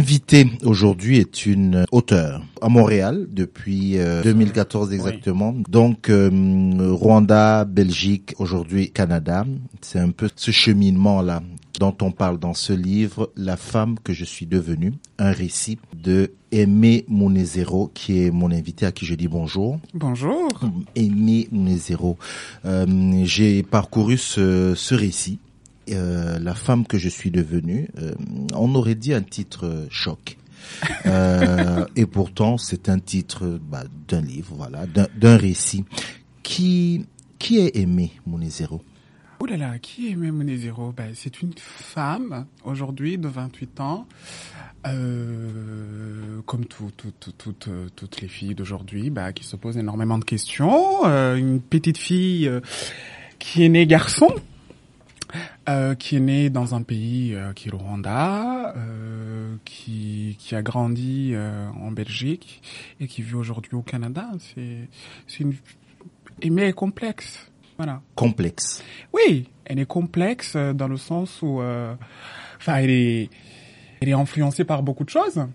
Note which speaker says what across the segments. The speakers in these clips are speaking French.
Speaker 1: Mon invité aujourd'hui est une auteure à Montréal depuis 2014 exactement. Donc Rwanda, Belgique, aujourd'hui Canada. C'est un peu ce cheminement là dont on parle dans ce livre, La femme que je suis devenue, un récit de Aimé Mounezero, qui est mon invité à qui je dis bonjour.
Speaker 2: Bonjour.
Speaker 1: Aimé Mounezero. Euh, J'ai parcouru ce, ce récit, euh, La femme que je suis devenue. Euh, on aurait dit un titre euh, choc. euh, et pourtant, c'est un titre bah, d'un livre, voilà, d'un récit. Qui qui est Aimé Mounezero
Speaker 2: Oh là là, qui est Zéro? Ben, C'est une femme, aujourd'hui, de 28 ans, euh, comme tout, tout, tout, toutes les filles d'aujourd'hui, bah, qui se posent énormément de questions. Euh, une petite fille euh, qui est née garçon, euh, qui est née dans un pays euh, qui est le Rwanda, euh, qui, qui a grandi en Belgique et qui vit aujourd'hui au Canada. C'est, c'est une aimée complexe. Voilà.
Speaker 1: Complexe.
Speaker 2: Oui, elle est complexe dans le sens où, enfin, elle est, elle est influencée par beaucoup de choses.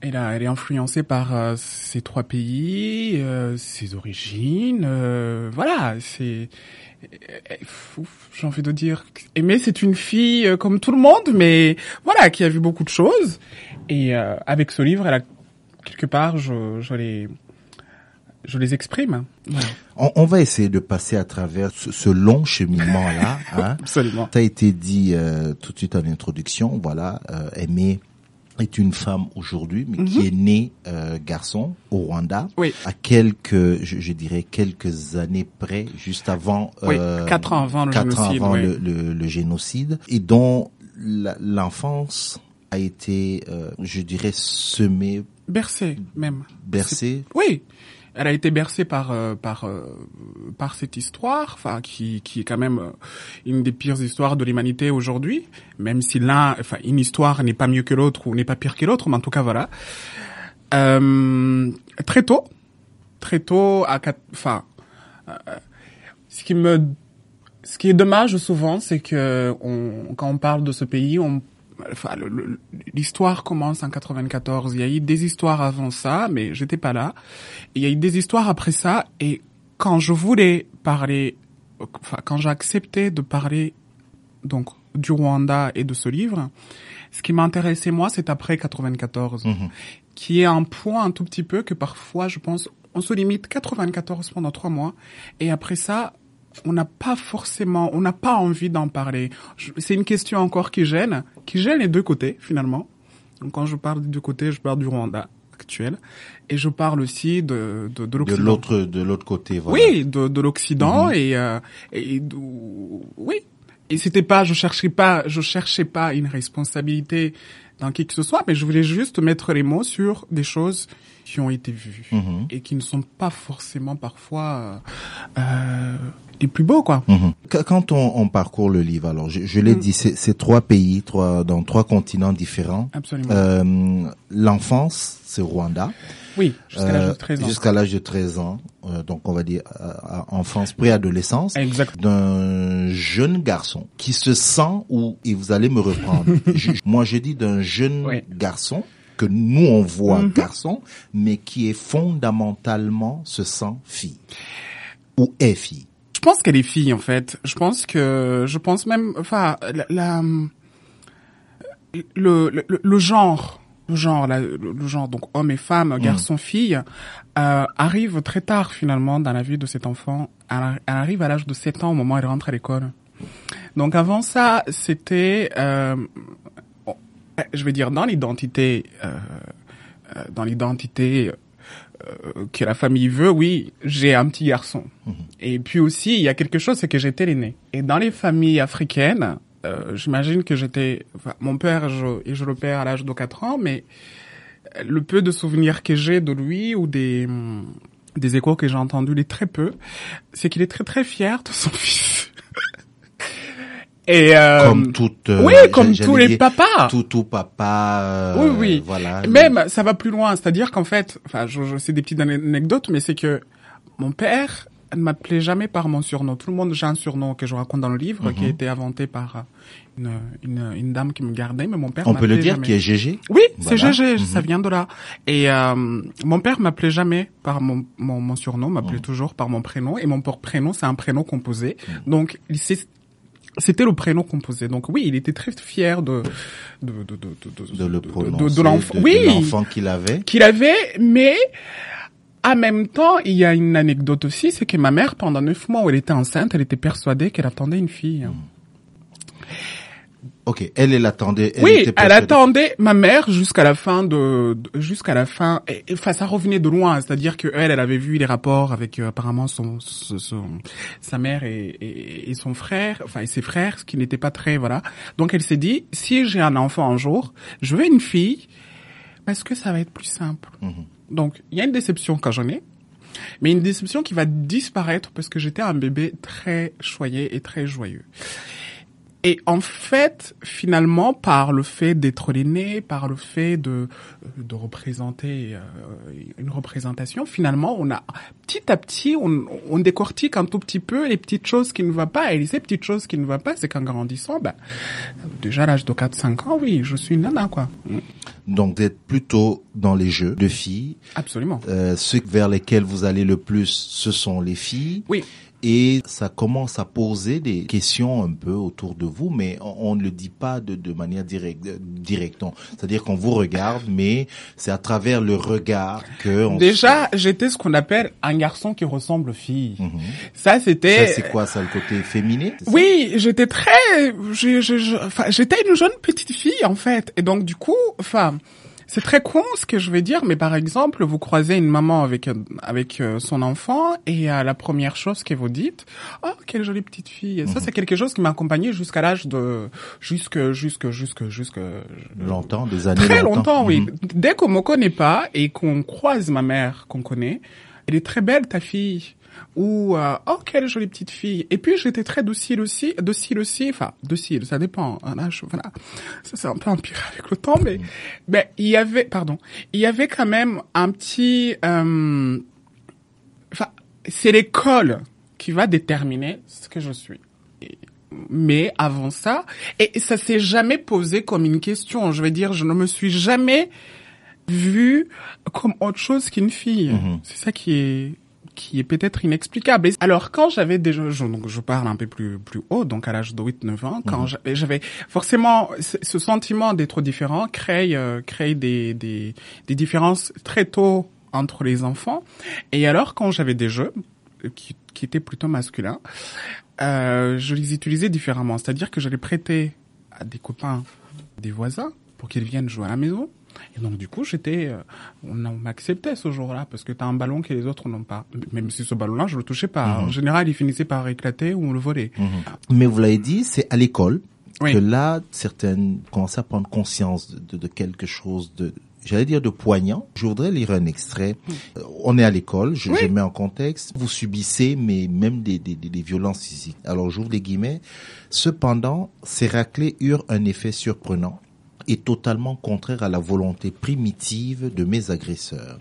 Speaker 2: Elle, a, elle est influencée par ces trois pays, ses origines, voilà. C'est, j'ai envie de dire, mais c'est une fille comme tout le monde, mais voilà, qui a vu beaucoup de choses. Et avec ce livre, elle a quelque part, je, je l'ai je les exprime.
Speaker 1: On, on, va essayer de passer à travers ce, ce long cheminement-là.
Speaker 2: Hein. Absolument.
Speaker 1: Ça a été dit euh, tout de suite en introduction. Voilà, euh, Aimée est une femme aujourd'hui, mais qui
Speaker 2: Mhm.
Speaker 1: est née euh, garçon au Rwanda.
Speaker 2: Oui.
Speaker 1: À quelques, je, je dirais quelques années près, juste avant.
Speaker 2: Oui,
Speaker 1: euh,
Speaker 2: quatre ans avant le
Speaker 1: quatre ans
Speaker 2: génocide,
Speaker 1: avant
Speaker 2: oui.
Speaker 1: le, le- le génocide, et dont l'enfance a été, euh, je dirais, semée,
Speaker 2: Bercée, même.
Speaker 1: bercée.
Speaker 2: Oui, elle a été bercée par euh, par euh, par cette histoire, enfin qui qui est quand même euh, une des pires histoires de l'humanité aujourd'hui, même si l'un, enfin une histoire n'est pas mieux que l'autre ou n'est pas pire que l'autre, mais en tout cas voilà. Euh, très tôt, très tôt à quatre, enfin ce qui me ce qui est dommage souvent, c'est que on, quand on parle de ce pays, on Enfin, l'histoire commence en 94. Il y a eu des histoires avant ça, mais j'étais pas là. Il y a eu des histoires après ça, et quand je voulais parler, enfin, quand j'ai accepté de parler, donc, du Rwanda et de ce livre, ce qui m'intéressait moi, c'est après 94,
Speaker 1: Mhm.
Speaker 2: qui est un point un tout petit peu que parfois, je pense, on se limite 94 pendant trois mois, et après ça, on n'a pas forcément, on n'a pas envie d'en parler. C'est une question encore qui gêne, qui gêne les deux côtés finalement. Donc quand je parle des deux côtés, je parle du Rwanda actuel et je parle aussi de de, de
Speaker 1: De
Speaker 2: l'Occident.
Speaker 1: l'autre, de l'autre côté, voilà.
Speaker 2: Oui, de, de l'Occident
Speaker 1: Mhm.
Speaker 2: et euh, et oui. Et c'était pas, je cherchais pas, je cherchais pas une responsabilité dans qui que ce soit, mais je voulais juste mettre les mots sur des choses qui ont été vues
Speaker 1: Mhm.
Speaker 2: et qui ne sont pas forcément parfois euh, euh, les plus beaux, quoi.
Speaker 1: Mhm. Qu- Quand on, on parcourt le livre, alors je, je l'ai
Speaker 2: Mm.
Speaker 1: dit, c'est trois pays, trois dans trois continents différents.
Speaker 2: Absolument.
Speaker 1: Euh, L'enfance, c'est Rwanda.
Speaker 2: oui, jusqu'à l'âge de
Speaker 1: Euh,
Speaker 2: 13 ans.
Speaker 1: Jusqu'à l'âge de 13 ans. Euh, donc on va dire euh, enfance, préadolescence.
Speaker 2: Exact.
Speaker 1: D'un jeune garçon qui se sent ou et vous allez me reprendre. Je- moi je dis d'un jeune
Speaker 2: Oui.
Speaker 1: garçon que nous on voit
Speaker 2: Mhm.
Speaker 1: garçon, mais qui est fondamentalement se sent fille ou est fille.
Speaker 2: Je pense qu'elle est fille en fait. Je pense que, je pense même, enfin, la, la- le, le, le genre, le genre, la- le, genre, donc homme et femme, garçon, fille, euh, arrive très tard finalement dans la vie de cet enfant. Elle, elle arrive à l'âge de 7 ans au moment où elle rentre à l'école. Donc avant ça, c'était, euh, je vais dire dans l'identité, euh, euh, dans l'identité que la famille veut, oui, j'ai un petit garçon. Et puis aussi, il y a quelque chose, c'est que j'étais l'aîné. Et dans les familles africaines, euh, j'imagine que j'étais... Enfin, mon père, je, et je le perds à l'âge de 4 ans, mais le peu de souvenirs que j'ai de lui ou des, des échos que j'ai entendus, les très peu, c'est qu'il est très très fier de son fils. Et euh,
Speaker 1: comme toute euh,
Speaker 2: oui, comme tous les
Speaker 1: dire,
Speaker 2: papas.
Speaker 1: tout tout papa euh,
Speaker 2: Oui, oui.
Speaker 1: voilà
Speaker 2: Même, ça va plus loin. C'est-à-dire qu'en fait, enfin, je, je sais des petites ane- anecdotes, mais c'est que mon père ne m'appelait jamais par mon surnom. Tout le monde, j'ai un surnom que je raconte dans le livre, qui a été inventé par une, une, une, dame qui me gardait, mais mon père
Speaker 1: On peut le dire,
Speaker 2: jamais.
Speaker 1: qui est GG
Speaker 2: Oui, c'est
Speaker 1: Voilà.
Speaker 2: GG, ça vient de là. Et euh, mon père m'appelait jamais par mon, mon, mon surnom, m'appelait toujours par mon prénom. Et mon prénom, c'est un prénom composé. Donc, il s'est- c'était le prénom composé. Donc oui, il était très fier de de de de de,
Speaker 1: de le
Speaker 2: de-
Speaker 1: prononcer,
Speaker 2: de, de l'enfant. Oui,
Speaker 1: l'enfant qu'il avait.
Speaker 2: qu'il avait, mais en même temps, il y a une anecdote aussi, c'est que ma mère, pendant neuf mois où elle était enceinte, elle était persuadée qu'elle attendait une fille.
Speaker 1: Ok, elle, elle attendait. Elle
Speaker 2: oui,
Speaker 1: était
Speaker 2: elle attendait ma mère jusqu'à la fin de, de- jusqu'à la fin. Et, et, enfin, ça revenait de loin, c'est-à-dire que elle, elle avait vu les rapports avec euh, apparemment son, son- son- sa mère et, et, et son frère, enfin et ses frères, ce qui n'était pas très voilà. Donc elle s'est dit, si j'ai un enfant un jour, je veux une fille parce que ça va être plus simple. Donc il y a une déception quand j'en ai. Mais une déception qui va disparaître parce que j'étais un bébé très choyé et très joyeux. Et en fait, finalement, par le fait d'être l'aîné, par le fait de de représenter euh, une représentation, finalement, on a petit à petit, on, on décortique un tout petit peu les petites choses qui ne vont pas. Et ces petites choses qui ne vont pas, c'est qu'en grandissant, ben, déjà à l'âge de 4-5 ans, oui, je suis une nana, quoi.
Speaker 1: Donc d'être plutôt dans les jeux de filles.
Speaker 2: Absolument.
Speaker 1: Euh, ceux vers lesquels vous allez le plus, ce sont les filles.
Speaker 2: Oui.
Speaker 1: Et ça commence à poser des questions un peu autour de vous, mais on, on ne le dit pas de, de manière directe. euh, directe. Non. C'est-à-dire qu'on vous regarde, mais c'est à travers le regard que on
Speaker 2: Déjà, j'étais ce qu'on appelle un garçon qui ressemble aux filles.
Speaker 1: Mhm.
Speaker 2: Ça, c'était...
Speaker 1: Ça, c'est quoi ça, le côté féminin
Speaker 2: Oui, j'étais très, j'étais une jeune petite fille en fait, et donc du coup, enfin, c'est très con ce que je vais dire, mais par exemple, vous croisez une maman avec euh, avec euh, son enfant et euh, la première chose que vous dites, oh quelle jolie petite fille. Et Ça, c'est quelque chose qui m'a accompagné jusqu'à l'âge de jusque jusque jusque jusque
Speaker 1: Longtemps, des années
Speaker 2: Très longtemps, oui.
Speaker 1: Mhm.
Speaker 2: Dès qu'on me connaît pas et qu'on croise ma mère qu'on connaît, elle est très belle ta fille. Ou euh, oh quelle jolie petite fille. Et puis j'étais très docile aussi, docile aussi. Enfin docile, ça dépend. hein, là, je- voilà, ça c'est un peu empiré avec le temps, mais mais il y avait, pardon, il y avait quand même un petit. euh, Enfin, c'est l'école qui va déterminer ce que je suis. Mais avant ça, et ça s'est jamais posé comme une question. Je veux dire, je ne me suis jamais vue comme autre chose qu'une fille.
Speaker 1: Mhm.
Speaker 2: C'est ça qui est qui est peut-être inexplicable. Alors quand j'avais déjà, je, donc je parle un peu plus plus haut, donc à l'âge de 8-9 ans, quand j'avais- j'avais forcément ce sentiment d'être différent crée euh, crée des, des des différences très tôt entre les enfants. Et alors quand j'avais des jeux euh, qui qui étaient plutôt masculins, euh, je les utilisais différemment. C'est-à-dire que je les prêtais à des copains, des voisins, pour qu'ils viennent jouer à la maison. Et donc du coup, j'étais, euh, on, m'acceptait ce jour-là parce que t'as un ballon que les autres n'ont pas. Même si ce ballon-là, je le touchais pas. En général, il finissait par éclater ou on le volait.
Speaker 1: Mais vous l'avez dit, c'est à l'école
Speaker 2: Oui.
Speaker 1: que là, certaines commencent à prendre conscience de, de- de quelque chose de, j'allais dire de poignant. Je voudrais lire un extrait. Euh, On est à l'école, je,
Speaker 2: Oui.
Speaker 1: je mets en contexte. Vous subissez, mais même des, des, des- violences physiques. Alors j'ouvre les guillemets. Cependant, ces raclées eurent un effet surprenant et totalement contraire à la volonté primitive de mes agresseurs.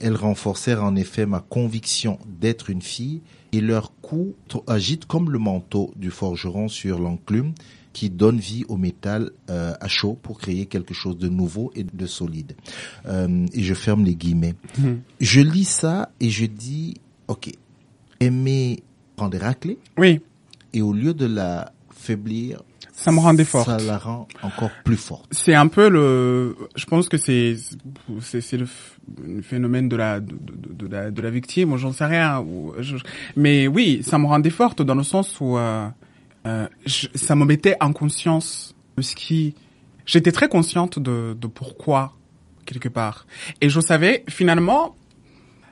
Speaker 1: Elles renforcèrent en effet ma conviction d'être une fille et leur coup agite comme le manteau du forgeron sur l'enclume qui donne vie au métal euh, à chaud pour créer quelque chose de nouveau et de solide. Euh, et je ferme les guillemets. Je lis ça et je dis, ok, aimer prendre des raclées
Speaker 2: Oui,
Speaker 1: et au lieu de la faiblir,
Speaker 2: ça me rendait forte.
Speaker 1: ça la rend encore plus forte.
Speaker 2: C'est un peu le, je pense que c'est c'est c'est le phénomène de la de, de, de la de la victime, j'en sais rien. ou je- mais oui, ça me rendait forte dans le sens où euh, euh, je- ça me mettait en conscience de ce qui. J'étais très consciente de de pourquoi quelque part, et je savais finalement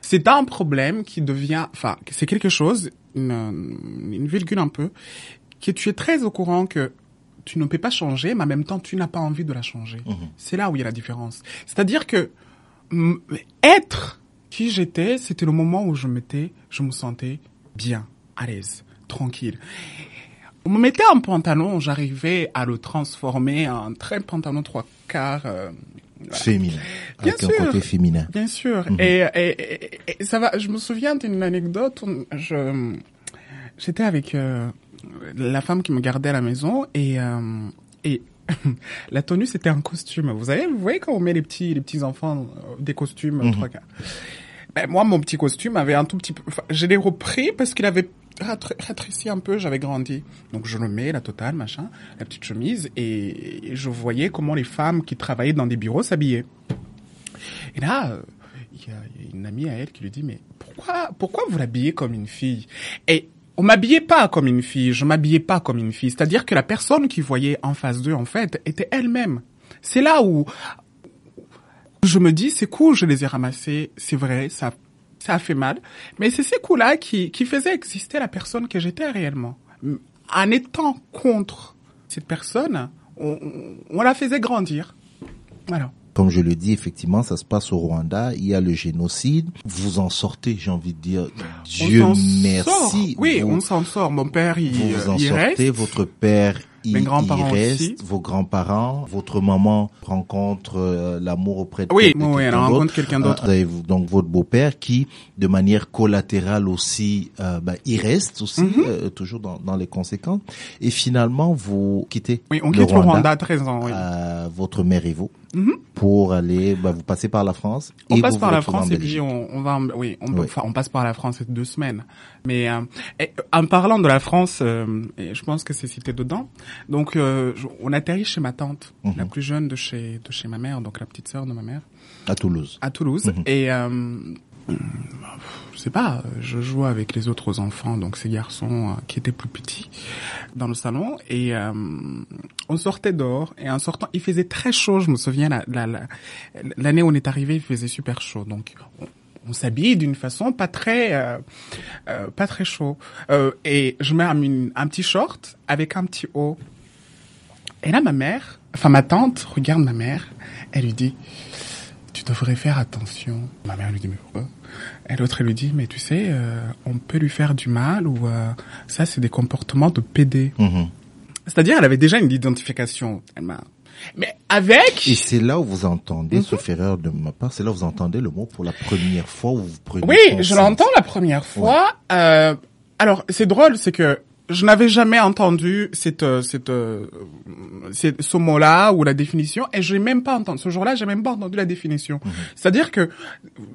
Speaker 2: c'est un problème qui devient, enfin, c'est quelque chose, une, une virgule un peu, que tu es très au courant que tu ne peux pas changer, mais en même temps, tu n'as pas envie de la changer. C'est là où il y a la différence. C'est-à-dire que être qui j'étais, c'était le moment où je m'étais, je me sentais bien, à l'aise, tranquille. On me mettait un pantalon, j'arrivais à le transformer en très pantalon trois quarts, euh,
Speaker 1: Féminin.
Speaker 2: Bien
Speaker 1: avec
Speaker 2: sûr.
Speaker 1: un côté féminin.
Speaker 2: Bien sûr.
Speaker 1: Mhm.
Speaker 2: et, et, et- et ça va. Je me souviens d'une anecdote. on- Je j'étais avec euh, la femme qui me gardait à la maison et euh, et la tenue c'était un costume. Vous savez, vous voyez quand on met les petits les petits enfants euh, des costumes
Speaker 1: Mhm.
Speaker 2: trois quarts. Ben, moi, mon petit costume avait un tout petit peu. Enfin, je l'ai repris parce qu'il avait rétréci un peu. J'avais grandi. Donc je le mets, la totale, machin, la petite chemise, et, je voyais comment les femmes qui travaillaient dans des bureaux s'habillaient. Et là, euh, il y, a il y a une amie à elle qui lui dit mais pourquoi pourquoi vous l'habillez comme une fille? Et on m'habillait pas comme une fille, je m'habillais pas comme une fille. C'est-à-dire que la personne qui voyait en face d'eux en fait était elle-même. C'est là où je me dis c'est cool, je les ai ramassés, c'est vrai, ça ça a fait mal, mais c'est ces coups-là qui qui faisaient exister la personne que j'étais réellement. En étant contre cette personne, on, on- on la faisait grandir. Voilà.
Speaker 1: Comme je le dis, effectivement, ça se passe au Rwanda. Il y a le génocide. Vous en sortez, j'ai envie de dire. Dieu
Speaker 2: On
Speaker 1: merci.
Speaker 2: sort. Oui,
Speaker 1: vous,
Speaker 2: on s'en sort. Mon père, il,
Speaker 1: vous en
Speaker 2: il
Speaker 1: sortez.
Speaker 2: reste.
Speaker 1: Votre père,
Speaker 2: Mes grands-parents aussi.
Speaker 1: Vos grands-parents. Votre maman rencontre euh, l'amour auprès de
Speaker 2: Oui,
Speaker 1: de
Speaker 2: oui, elle
Speaker 1: quelqu'un
Speaker 2: rencontre quelqu'un d'autre.
Speaker 1: Euh, vous avez donc votre beau-père qui, de manière collatérale aussi, euh, bah, il reste aussi, euh, toujours dans, dans les conséquences. Et finalement, vous quittez
Speaker 2: Oui, on
Speaker 1: le
Speaker 2: quitte le
Speaker 1: Rwanda.
Speaker 2: Rwanda à 13 ans. Oui.
Speaker 1: euh, votre mère et vous
Speaker 2: Mhm.
Speaker 1: pour aller, bah, vous passez par la France.
Speaker 2: On
Speaker 1: et
Speaker 2: passe
Speaker 1: vous
Speaker 2: par
Speaker 1: vous
Speaker 2: la France et puis on, on va, oui, on,
Speaker 1: Oui.
Speaker 2: on passe par la France deux semaines. Mais euh, et, en parlant de la France, euh, et je pense que c'est cité dedans. Donc, euh, on atterrit chez ma tante,
Speaker 1: Mhm.
Speaker 2: la plus jeune de chez de chez ma mère, donc la petite sœur de ma mère,
Speaker 1: à Toulouse.
Speaker 2: à Toulouse.
Speaker 1: Mhm.
Speaker 2: Et euh, je sais pas, je jouais avec les autres enfants, donc ces garçons euh, qui étaient plus petits, dans le salon. Et euh, on sortait dehors. Et en sortant, il faisait très chaud. Je me souviens, la- la- la- l'année où on est arrivé, il faisait super chaud. Donc, on, on s'habille d'une façon pas très, euh, euh, pas très chaud. Euh, et je mets un, petit short avec un petit haut. Et là, ma mère, enfin ma tante, regarde ma mère. Elle lui dit, tu devrais faire attention. Ma mère lui dit, mais pourquoi? Et l'autre, elle lui dit, mais tu sais, euh, on peut lui faire du mal ou euh, ça, c'est des comportements de PD.
Speaker 1: Mhm.
Speaker 2: C'est-à-dire, elle avait déjà une identification. Elle m'a... Mais avec...
Speaker 1: Et c'est là où vous entendez,
Speaker 2: Mhm.
Speaker 1: sauf erreur de ma part, c'est là où vous entendez le mot pour la première fois où vous prenez
Speaker 2: Oui, je l'entends la première fois. Euh, alors, c'est drôle, c'est que je n'avais jamais entendu cette, euh, cette, euh, cette- ce mot-là ou la définition, et je n'ai même pas entendu. Ce jour-là, j'ai même pas entendu la définition.
Speaker 1: Mhm.
Speaker 2: C'est-à-dire que,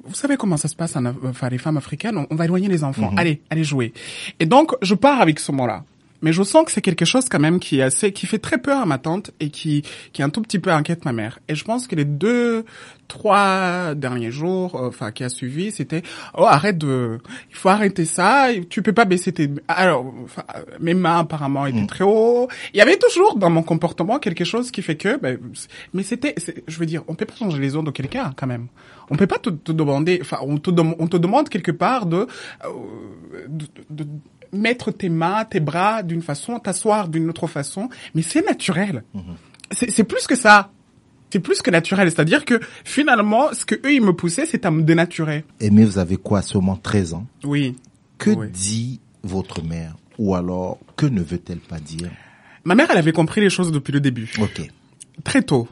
Speaker 2: vous savez comment ça se passe, en, enfin, les femmes africaines, on, on va éloigner les enfants.
Speaker 1: Mhm.
Speaker 2: Allez, allez jouer. Et donc, je pars avec ce mot-là. Mais je sens que c'est quelque chose quand même qui est assez, qui fait très peur à ma tante et qui, qui un tout petit peu inquiète ma mère. Et je pense que les deux, trois derniers jours, euh, enfin, qui a suivi, c'était, oh, arrête de, il faut arrêter ça, tu peux pas baisser tes, alors, enfin, mes mains apparemment étaient
Speaker 1: Mm.
Speaker 2: très haut. Il y avait toujours dans mon comportement quelque chose qui fait que, ben, mais c'était, je veux dire, on peut pas changer les ondes de quelqu'un, quand même. On peut pas te, te demander, enfin, on te, on te demande quelque part de, euh, de, de- de mettre tes mains, tes bras d'une façon, t'asseoir d'une autre façon, mais c'est naturel. C'est c'est plus que ça. C'est plus que naturel. C'est-à-dire que finalement, ce que eux ils me poussaient, c'est à me dénaturer.
Speaker 1: Et mais vous avez quoi, seulement 13 ans?
Speaker 2: Oui.
Speaker 1: Que
Speaker 2: Oui.
Speaker 1: dit votre mère? Ou alors, que ne veut-elle pas dire?
Speaker 2: Ma mère, elle avait compris les choses depuis le début.
Speaker 1: Ok.
Speaker 2: très tôt.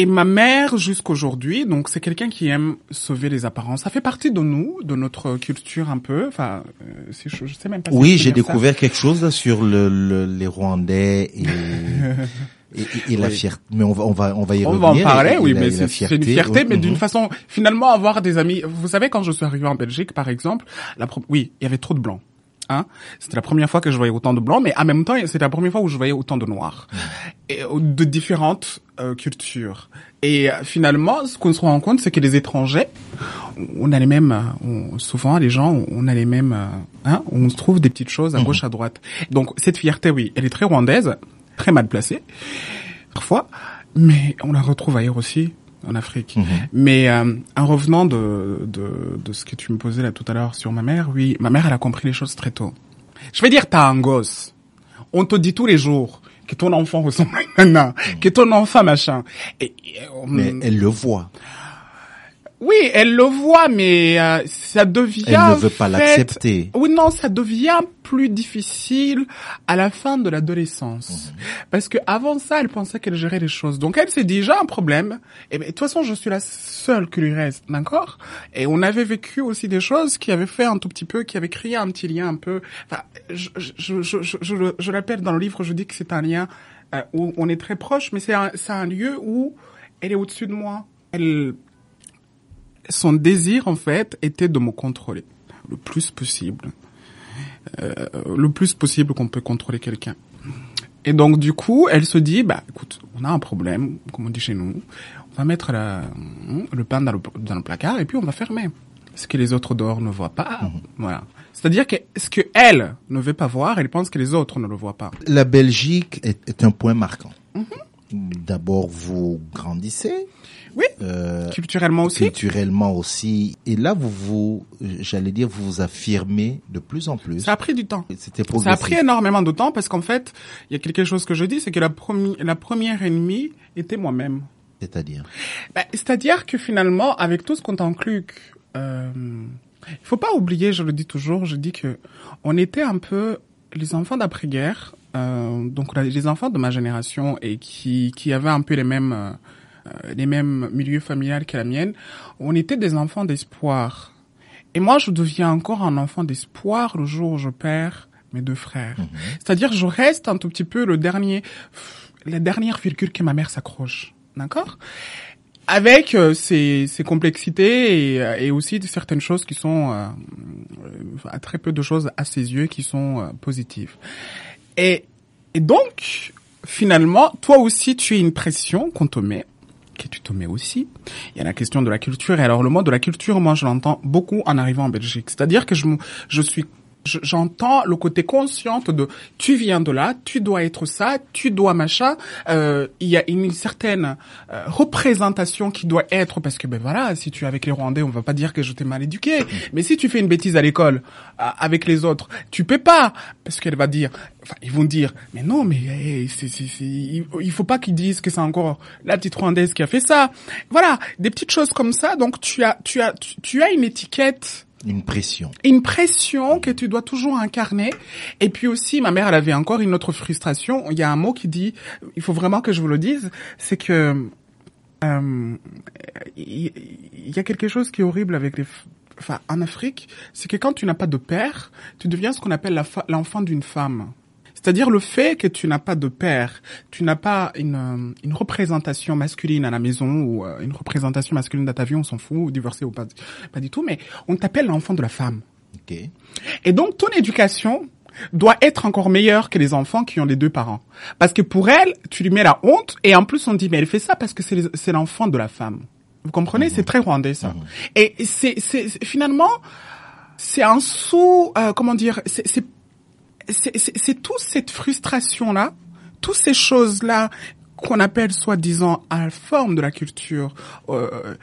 Speaker 2: Et ma mère, jusqu'aujourd'hui, donc c'est quelqu'un qui aime sauver les apparences. Ça fait partie de nous, de notre culture un peu. Enfin, euh, si je, je sais même pas.
Speaker 1: Oui, j'ai
Speaker 2: ça.
Speaker 1: découvert quelque chose là, sur le, le- les Rwandais et, et, et- et la
Speaker 2: Oui.
Speaker 1: fierté. Mais on va, on va, on va y
Speaker 2: On
Speaker 1: revenir.
Speaker 2: va en parler,
Speaker 1: et- et
Speaker 2: oui,
Speaker 1: la-
Speaker 2: mais c'est c'est une fierté, mais
Speaker 1: Mhm.
Speaker 2: d'une façon, finalement, avoir des amis. Vous savez, quand je suis arrivé en Belgique, par exemple, la pro- oui, il y avait trop de blancs. Hein. C'était la première fois que je voyais autant de blancs, mais en même temps, c'était la première fois où je voyais autant de noirs, et, euh, de différentes euh, cultures. Et euh, finalement, ce qu'on se rend compte, c'est que les étrangers, on a les mêmes, on- souvent les gens, on a les mêmes, hein, on se trouve des petites choses à gauche, à droite. Donc cette fierté, oui, elle est très rwandaise, très mal placée, parfois, mais on la retrouve ailleurs aussi, en Afrique.
Speaker 1: Mhm.
Speaker 2: Mais euh, en revenant de, de, de ce que tu me posais là tout à l'heure sur ma mère, oui, ma mère, elle a compris les choses très tôt. Je vais dire, t'as un gosse. On te dit tous les jours que ton enfant ressemble à un nana, que ton enfant machin. Et, et, on-
Speaker 1: Mais elle le voit.
Speaker 2: Oui, elle le voit, mais euh, ça devient.
Speaker 1: Elle ne veut pas l'accepter.
Speaker 2: Oui, non, ça devient plus difficile à la fin de l'adolescence,
Speaker 1: Mhm.
Speaker 2: parce que avant ça, elle pensait qu'elle gérait les choses. Donc elle s'est dit, j'ai un problème. Et ben, de toute façon, je suis la seule qui lui reste, d'accord? Et on avait vécu aussi des choses qui avaient fait un tout petit peu, qui avaient créé un petit lien un peu. Enfin, je, je, je, je, je, je le- je l'appelle dans le livre, je dis que c'est un lien euh, où on est très proche, mais c'est un, c'est un lieu où elle est au-dessus de moi. Elle son désir en fait était de me contrôler le plus possible, Euh, le plus possible qu'on peut contrôler quelqu'un. Et donc du coup, elle se dit bah écoute, on a un problème, comme on dit chez nous, on va mettre la, le pain dans le, dans le placard et puis on va fermer. Ce que les autres dehors ne voient pas, voilà. C'est-à-dire que ce que elle ne veut pas voir, elle pense que les autres ne le voient pas.
Speaker 1: La Belgique est, est un point marquant.
Speaker 2: Mhm.
Speaker 1: D'abord, vous grandissez.
Speaker 2: Oui.
Speaker 1: euh,
Speaker 2: Culturellement aussi.
Speaker 1: culturellement aussi. Et là, vous vous, j'allais dire, vous vous affirmez de plus en plus.
Speaker 2: Ça a pris du temps.
Speaker 1: C'était
Speaker 2: Ça a pris énormément de temps parce qu'en fait, il y a quelque chose que je dis, c'est que la, premi- la première ennemie était moi-même.
Speaker 1: C'est-à-dire?
Speaker 2: Ben, C'est-à-dire que finalement, avec tout ce qu'on t'encluque, euh, il faut pas oublier, je le dis toujours, je dis que on était un peu les enfants d'après-guerre, euh, donc les enfants de ma génération et qui qui avaient un peu les mêmes euh, les mêmes milieux familiaux que la mienne, on était des enfants d'espoir. Et moi, je deviens encore un enfant d'espoir le jour où je perds mes deux frères. C'est-à-dire, je reste un tout petit peu le dernier, la dernière virgule que ma mère s'accroche. D'accord? Avec euh, ses, ses complexités et, euh, et aussi de certaines choses qui sont euh, euh, très peu de choses à ses yeux qui sont euh, positives. Et, et donc finalement, toi aussi tu as une pression qu'on te met que tu te mets aussi. Il y a la question de la culture. Et alors, le mot de la culture, moi, je l'entends beaucoup en arrivant en Belgique. C'est-à-dire que je, je suis j'entends le côté consciente de tu viens de là, tu dois être ça, tu dois machin. Euh, il y a une certaine euh, représentation qui doit être parce que ben voilà, si tu es avec les Rwandais, on va pas dire que je t'ai mal éduqué, mais si tu fais une bêtise à l'école euh, avec les autres, tu peux pas parce qu'elle va dire, enfin ils vont dire, mais non, mais hey, c'est, c'est, il, faut pas qu'ils disent que c'est encore la petite Rwandaise qui a fait ça. Voilà, des petites choses comme ça. Donc tu as, tu as, tu as une étiquette
Speaker 1: Une pression.
Speaker 2: une pression que tu dois toujours incarner. Et puis aussi, ma mère, elle avait encore une autre frustration. Il y a un mot qui dit, il faut vraiment que je vous le dise, c'est que euh, il y a quelque chose qui est horrible avec les, enfin, en Afrique, c'est que quand tu n'as pas de père, tu deviens ce qu'on appelle l'enfant d'une femme. C'est-à-dire le fait que tu n'as pas de père, tu n'as pas une, euh, une représentation masculine à la maison ou euh, une représentation masculine dans ta vie, on s'en fout, ou divorcé ou pas, pas du tout, mais on t'appelle l'enfant de la femme.
Speaker 1: Ok.
Speaker 2: Et donc ton éducation doit être encore meilleure que les enfants qui ont les deux parents. Parce que pour elle, tu lui mets la honte et en plus on dit mais elle fait ça parce que c'est l'enfant de la femme. Vous comprenez? C'est très rwandais ça. Et c'est c'est- c'est- finalement c'est un sous euh, comment dire c'est c'est toute cette frustration là, toutes ces choses là qu'on appelle soi-disant à la forme de la culture euh,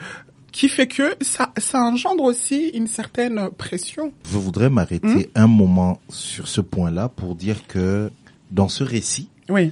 Speaker 2: qui fait que ça ça engendre aussi une certaine pression.
Speaker 1: Je voudrais m'arrêter un moment sur ce point-là pour dire que dans ce récit,
Speaker 2: Oui.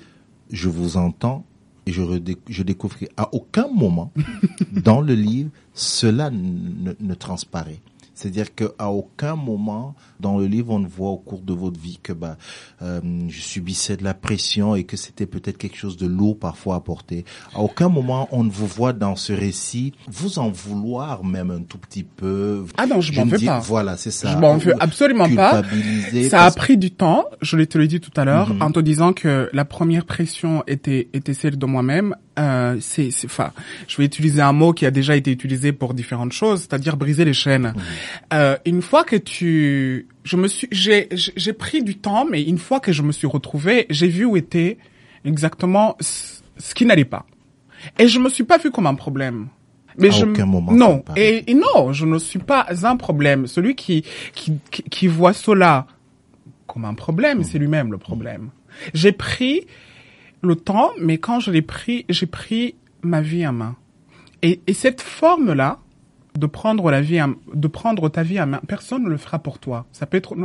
Speaker 1: je vous entends et je, je découvre qu'à aucun moment dans le livre, cela ne, ne transparaît. C'est-à-dire qu'à aucun moment dans le livre, on voit au cours de votre vie que bah, euh, je subissais de la pression et que c'était peut-être quelque chose de lourd parfois à porter. À aucun moment, on ne vous voit dans ce récit vous en vouloir même un tout petit peu.
Speaker 2: Ah non, je m'en
Speaker 1: me
Speaker 2: veux
Speaker 1: dis-
Speaker 2: pas.
Speaker 1: Voilà, c'est ça.
Speaker 2: Je m'en veux absolument pas. Ça a pris du temps, je l'ai te l'ai dit tout à l'heure,
Speaker 1: Mhm.
Speaker 2: en te disant que la première pression était était celle de moi-même. Euh, c'est, c'est- enfin, je vais utiliser un mot qui a déjà été utilisé pour différentes choses, c'est-à-dire briser les chaînes. Euh, une fois que tu, je me suis, j'ai, j'ai pris du temps, mais une fois que je me suis retrouvé, j'ai vu où était exactement ce ce qui n'allait pas, et je me suis pas vu comme un problème. Mais
Speaker 1: À
Speaker 2: je,
Speaker 1: aucun moment,
Speaker 2: non, et, et non, je ne suis pas un problème. Celui qui, qui, qui, qui voit cela comme un problème,
Speaker 1: Mmh.
Speaker 2: c'est lui-même le problème. J'ai pris le temps, mais quand je l'ai pris, j'ai pris ma vie en main. Et, et cette forme-là, de prendre la vie, en- de prendre ta vie en main, personne ne le fera pour toi. Ça peut être,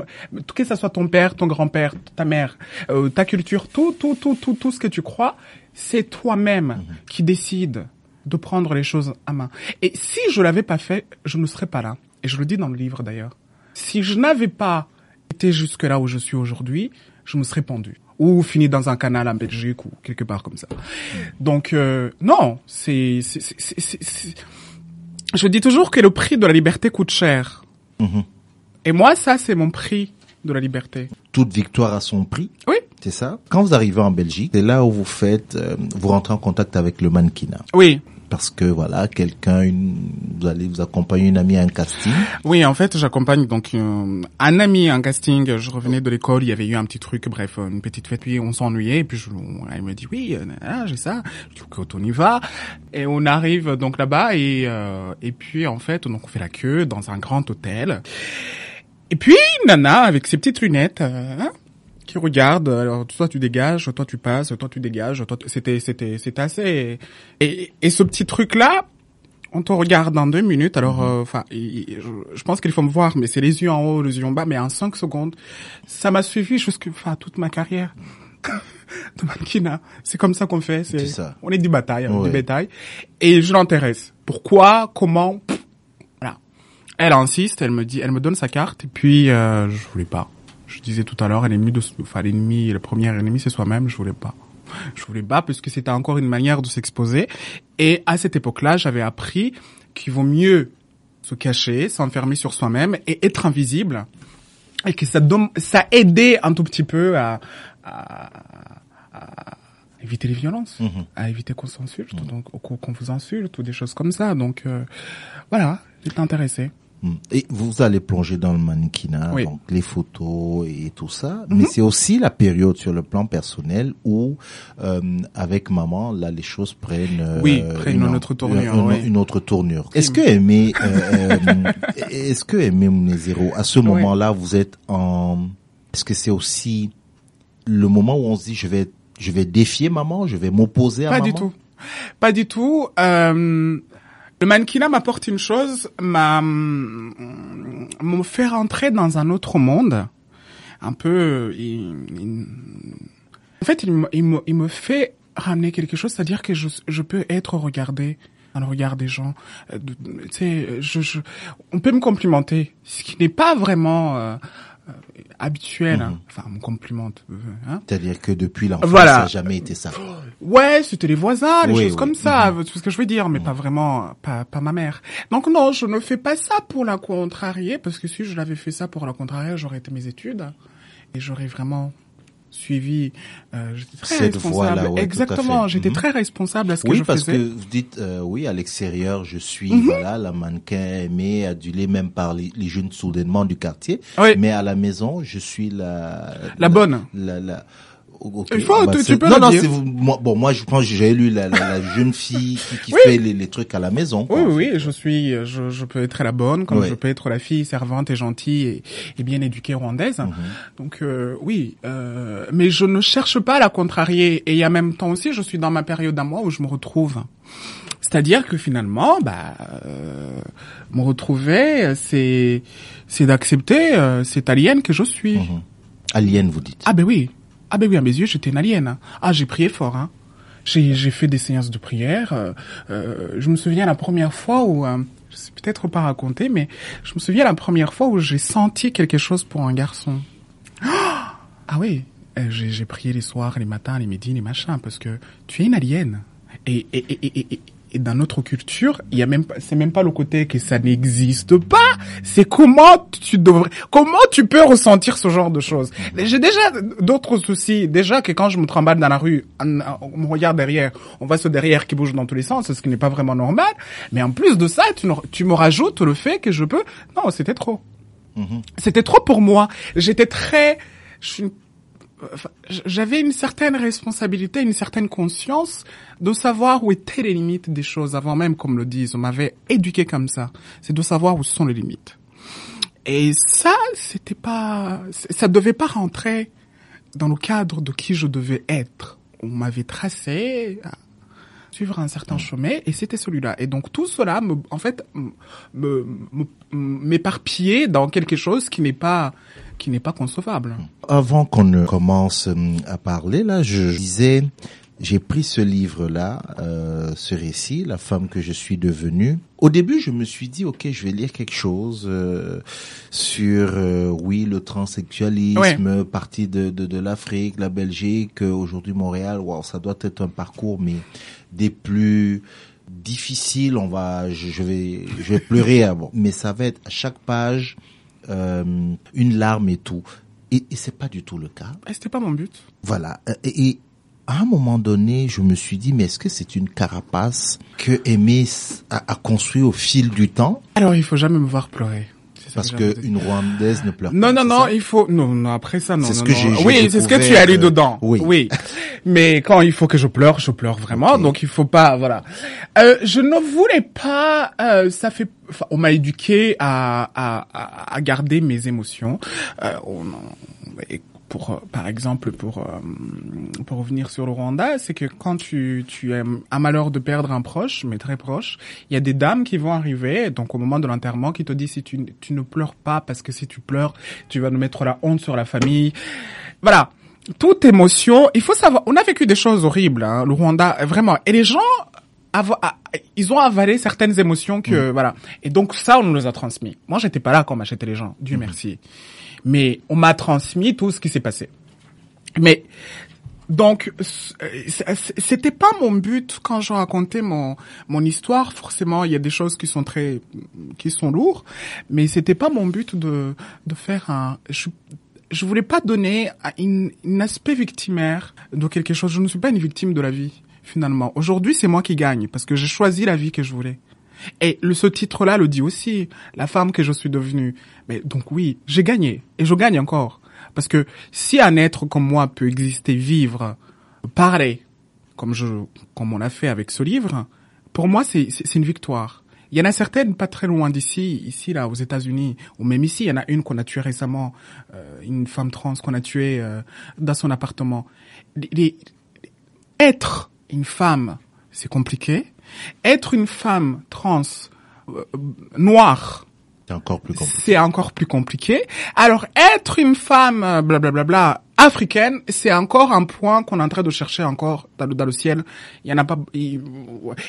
Speaker 2: que ça soit ton père, ton grand-père, ta mère, euh, ta culture, tout, tout, tout, tout, tout ce que tu crois, c'est toi-même qui décide de prendre les choses à main. Et si je l'avais pas fait, je ne serais pas là. Et je le dis dans le livre d'ailleurs. Si je n'avais pas été jusque là où je suis aujourd'hui, je me serais pendu ou fini dans un canal en Belgique ou quelque part comme ça. Donc euh, non, c'est je dis toujours que le prix de la liberté coûte cher.
Speaker 1: Mhm.
Speaker 2: Et moi, ça, c'est mon prix de la liberté.
Speaker 1: Toute victoire a son prix.
Speaker 2: Oui.
Speaker 1: C'est ça. Quand vous arrivez en Belgique, c'est là où vous faites, euh, vous rentrez en contact avec le mannequinat.
Speaker 2: Oui.
Speaker 1: Parce que voilà, quelqu'un, vous allez vous accompagner une amie à un casting.
Speaker 2: Oui, en fait, j'accompagne donc euh, un ami à un casting. Je revenais de l'école, il y avait eu un petit truc, bref, une petite fête, puis on s'ennuyait. Puis je, elle me dit oui, euh, j'ai ça. Écoute, on y va. Et on arrive donc là-bas et euh, et puis en fait, donc on fait la queue dans un grand hôtel. Et puis Nana avec ses petites lunettes. euh, hein, qui regarde, alors toi tu dégages, toi tu passes, toi tu dégages, toi tu- c'était c'était c'était assez et et ce petit truc là on te regarde dans deux minutes, alors, euh, enfin, il- je, je pense qu'il faut me voir, mais c'est les yeux en haut, les yeux en bas, mais en cinq secondes, ça m'a suivi jusque, enfin, toute ma carrière de mannequinat. C'est comme ça qu'on fait.
Speaker 1: C'est ça.
Speaker 2: On est du bataille,
Speaker 1: Ouais.
Speaker 2: du bétail. Et je l'intéresse. Pourquoi, comment, pff, voilà. Elle insiste, elle me dit, elle me donne sa carte, et puis euh, je voulais pas. Je disais tout à l'heure, l'ennemi de, enfin l'ennemi, le premier ennemi c'est soi-même. Je voulais pas. Je voulais pas parce que c'était encore une manière de s'exposer. Et à cette époque-là, j'avais appris qu'il vaut mieux se cacher, s'enfermer sur soi-même et être invisible, et que ça donne, ça aidait un tout petit peu à, à, à éviter les violences,
Speaker 1: Mhm.
Speaker 2: à éviter qu'on s'insulte, donc ou qu'on vous insulte ou des choses comme ça. Donc euh, voilà, j'étais intéressé.
Speaker 1: Mm. Et vous allez plonger dans le mannequinat,
Speaker 2: Oui.
Speaker 1: donc les photos et tout ça. Mais c'est aussi la période sur le plan personnel où, euh, avec maman, là, les choses prennent, euh,
Speaker 2: Oui, prennent une autre tournure,
Speaker 1: Une,
Speaker 2: oui.
Speaker 1: une autre tournure. Est-ce que Aimé, euh, euh, est-ce que Aimé Mnezero, à ce moment-là, vous êtes en, est-ce que c'est aussi le moment où on se dit, je vais, je vais défier maman, je vais m'opposer à
Speaker 2: Pas
Speaker 1: maman?
Speaker 2: du tout. Pas du tout. Euh, le mannequinat m'apporte une chose, m'a me fait rentrer dans un autre monde. Un peu. il- il- en fait, il me, il, me, il me fait ramener quelque chose, c'est-à-dire que je, je peux être regardé dans le regard des gens. Euh, Tu sais, je, je, on peut me complimenter, ce qui n'est pas vraiment euh, euh, habituel. hein. Enfin, on me complimente. euh, Hein.
Speaker 1: C'est-à-dire que depuis l'enfance,
Speaker 2: Voilà.
Speaker 1: ça n'a jamais été ça.
Speaker 2: Ouais, c'était les voisins, les
Speaker 1: Oui,
Speaker 2: choses
Speaker 1: oui.
Speaker 2: comme ça, tout ce que je veux dire, mais pas vraiment, pas, pas ma mère. Donc non, je ne fais pas ça pour la contrarier, parce que si je l'avais fait ça pour la contrarier, j'aurais été mes études et j'aurais vraiment suivi. Euh, j'étais très
Speaker 1: Cette
Speaker 2: responsable.
Speaker 1: ouais,
Speaker 2: Exactement, j'étais
Speaker 1: Mhm.
Speaker 2: très responsable à ce que
Speaker 1: Oui,
Speaker 2: je
Speaker 1: parce
Speaker 2: faisais.
Speaker 1: que vous dites, euh, oui, à l'extérieur, je suis,
Speaker 2: Mhm.
Speaker 1: voilà, la mannequin aimée, adulée même par les, les jeunes soudainement du quartier.
Speaker 2: Oui.
Speaker 1: Mais à la maison, je suis la...
Speaker 2: La bonne.
Speaker 1: La, la, ok,
Speaker 2: Il faut,
Speaker 1: va
Speaker 2: tu- tu peux
Speaker 1: non, non, c'est moi, bon, moi, je pense que j'ai lu la, la, la jeune fille qui, qui
Speaker 2: Oui.
Speaker 1: fait les, les trucs à la maison. quoi,
Speaker 2: Oui, oui, je suis, je, je peux être la bonne, comme je peux être la fille servante et gentille et, et bien éduquée rwandaise.
Speaker 1: Mhm.
Speaker 2: Donc euh, oui, euh, mais je ne cherche pas à la contrarier. Et en même temps aussi, je suis dans ma période à moi où je me retrouve. C'est-à-dire que finalement, bah, euh, me retrouver, c'est, c'est d'accepter euh, cette alien que je suis.
Speaker 1: Mhm. Alien, vous dites.
Speaker 2: Ah ben oui, ah ben oui, à mes yeux, j'étais une alien. hein. Ah, j'ai prié fort. Hein. J'ai, fait des séances de prière. euh, euh, je me souviens la première fois où, euh, je sais peut-être pas raconter, mais je me souviens la première fois où j'ai senti quelque chose pour un garçon. Ah oui, euh, j'ai, j'ai prié les soirs, les matins, les midis, les machins, parce que tu es une alien. Et, et, et, et, et, dans notre culture, il y a même pas, c'est même pas le côté que ça n'existe pas. C'est comment tu devrais, comment tu peux ressentir ce genre de choses. J'ai déjà d'autres soucis. Déjà que quand je me tremballe dans la rue, on, on me regarde derrière, on voit ce derrière qui bouge dans tous les sens, ce qui n'est pas vraiment normal. Mais en plus de ça, tu, me rajoutes le fait que je peux, non, c'était trop.
Speaker 1: Mhm.
Speaker 2: C'était trop pour moi. J'étais très, je suis une- j'avais une certaine responsabilité, une certaine conscience de savoir où étaient les limites des choses avant même, comme le disent, on m'avait éduqué comme ça. C'est de savoir où sont les limites. Et ça, c'était pas, ça devait pas rentrer dans le cadre de qui je devais être. On m'avait tracé suivre un certain chemin et c'était celui-là. Et donc tout cela me, en fait, me, me- me- m'éparpillait dans quelque chose qui n'est pas, qui n'est pas concevable.
Speaker 1: Avant qu'on ne commence hum, à parler, là, je disais, j'ai pris ce livre-là, euh, ce récit, la femme que je suis devenue. Au début, je me suis dit, ok, je vais lire quelque chose euh, sur, euh, oui, le transsexualisme, partie de, de, de l'Afrique, la Belgique, aujourd'hui Montréal. Wow, ça doit être un parcours, mais des plus difficiles. On va, je, je vais, je vais pleurer avant. Mais ça va être à chaque page une larme et tout. Et, et c'est pas du tout le cas.
Speaker 2: Et c'était pas mon but.
Speaker 1: Voilà. Et, et à un moment donné, je me suis dit, mais est-ce que c'est une carapace que Aimé a, a construit au fil du temps?
Speaker 2: Alors, il faut jamais me voir pleurer.
Speaker 1: Parce que une Rwandaise ne pleure
Speaker 2: non,
Speaker 1: pas.
Speaker 2: Non, non, non, il faut, non, non, après ça, non,
Speaker 1: C'est ce que j'ai-
Speaker 2: Oui, c'est ce que tu as lu
Speaker 1: euh,
Speaker 2: dedans.
Speaker 1: oui.
Speaker 2: Oui. Mais quand il faut que je pleure, je pleure vraiment. Donc il faut pas, voilà. Euh, je ne voulais pas, euh, ça fait, enfin, on m'a éduqué à, à, à, garder mes émotions. Euh, on, pour, euh, par exemple, pour, euh, pour revenir sur le Rwanda, c'est que quand tu, tu as malheur de perdre un proche, mais très proche, il y a des dames qui vont arriver, donc au moment de l'enterrement, qui te disent si tu, tu ne pleures pas, parce que si tu pleures, tu vas nous mettre la honte sur la famille. Voilà. Toute émotion, il faut savoir, on a vécu des choses horribles, hein, le Rwanda, vraiment. Et les gens, ils ont avalé certaines émotions que, voilà. Et donc ça, on nous les a transmis. Moi, j'étais pas là quand m'achetait les gens, Dieu merci. Mais on m'a transmis tout ce qui s'est passé. Mais donc euh, c'était pas mon but quand je racontais mon mon histoire. Forcément, il y a des choses qui sont très qui sont lourdes, mais c'était pas mon but de de faire un. Je, je voulais pas donner un, un aspect victimaire de quelque chose. Je ne suis pas une victime de la vie finalement. Aujourd'hui, c'est moi qui gagne parce que j'ai choisi la vie que je voulais. Et le, ce titre-là le dit aussi, la femme que je suis devenue. Mais donc oui, j'ai gagné et je gagne encore. Parce que si un être comme moi peut exister, vivre, parler, comme je, comme on a fait avec ce livre, pour moi c'est c'est une victoire. Il y en a certaines pas très loin d'ici, ici là aux États-Unis, ou même ici, il y en a une qu'on a tuée récemment, euh, une femme trans qu'on a tuée euh, dans son appartement. Les- les- être une femme, c'est compliqué. Être une femme trans euh, noire,
Speaker 1: C'est encore plus compliqué.
Speaker 2: c'est encore plus compliqué. Alors être une femme, euh, blablabla, africaine, c'est encore un point qu'on est en train de chercher encore dans le, dans le ciel. Il y en a pas. il-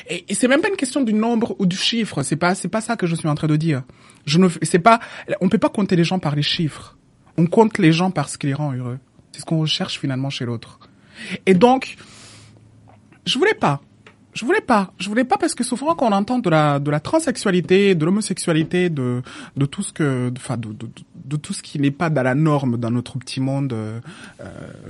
Speaker 2: et, et c'est même pas une question du nombre ou du chiffre. C'est pas, c'est pas ça que je suis en train de dire. Je ne, c'est pas. On peut pas compter les gens par les chiffres. On compte les gens par ce qui les rend heureux. C'est ce qu'on recherche finalement chez l'autre. Et donc, je voulais pas. Je voulais pas. Je voulais pas parce que souvent quand on entend de la de la transsexualité, de l'homosexualité, de de tout ce que, enfin de, de, de tout ce qui n'est pas dans la norme dans notre petit monde, euh,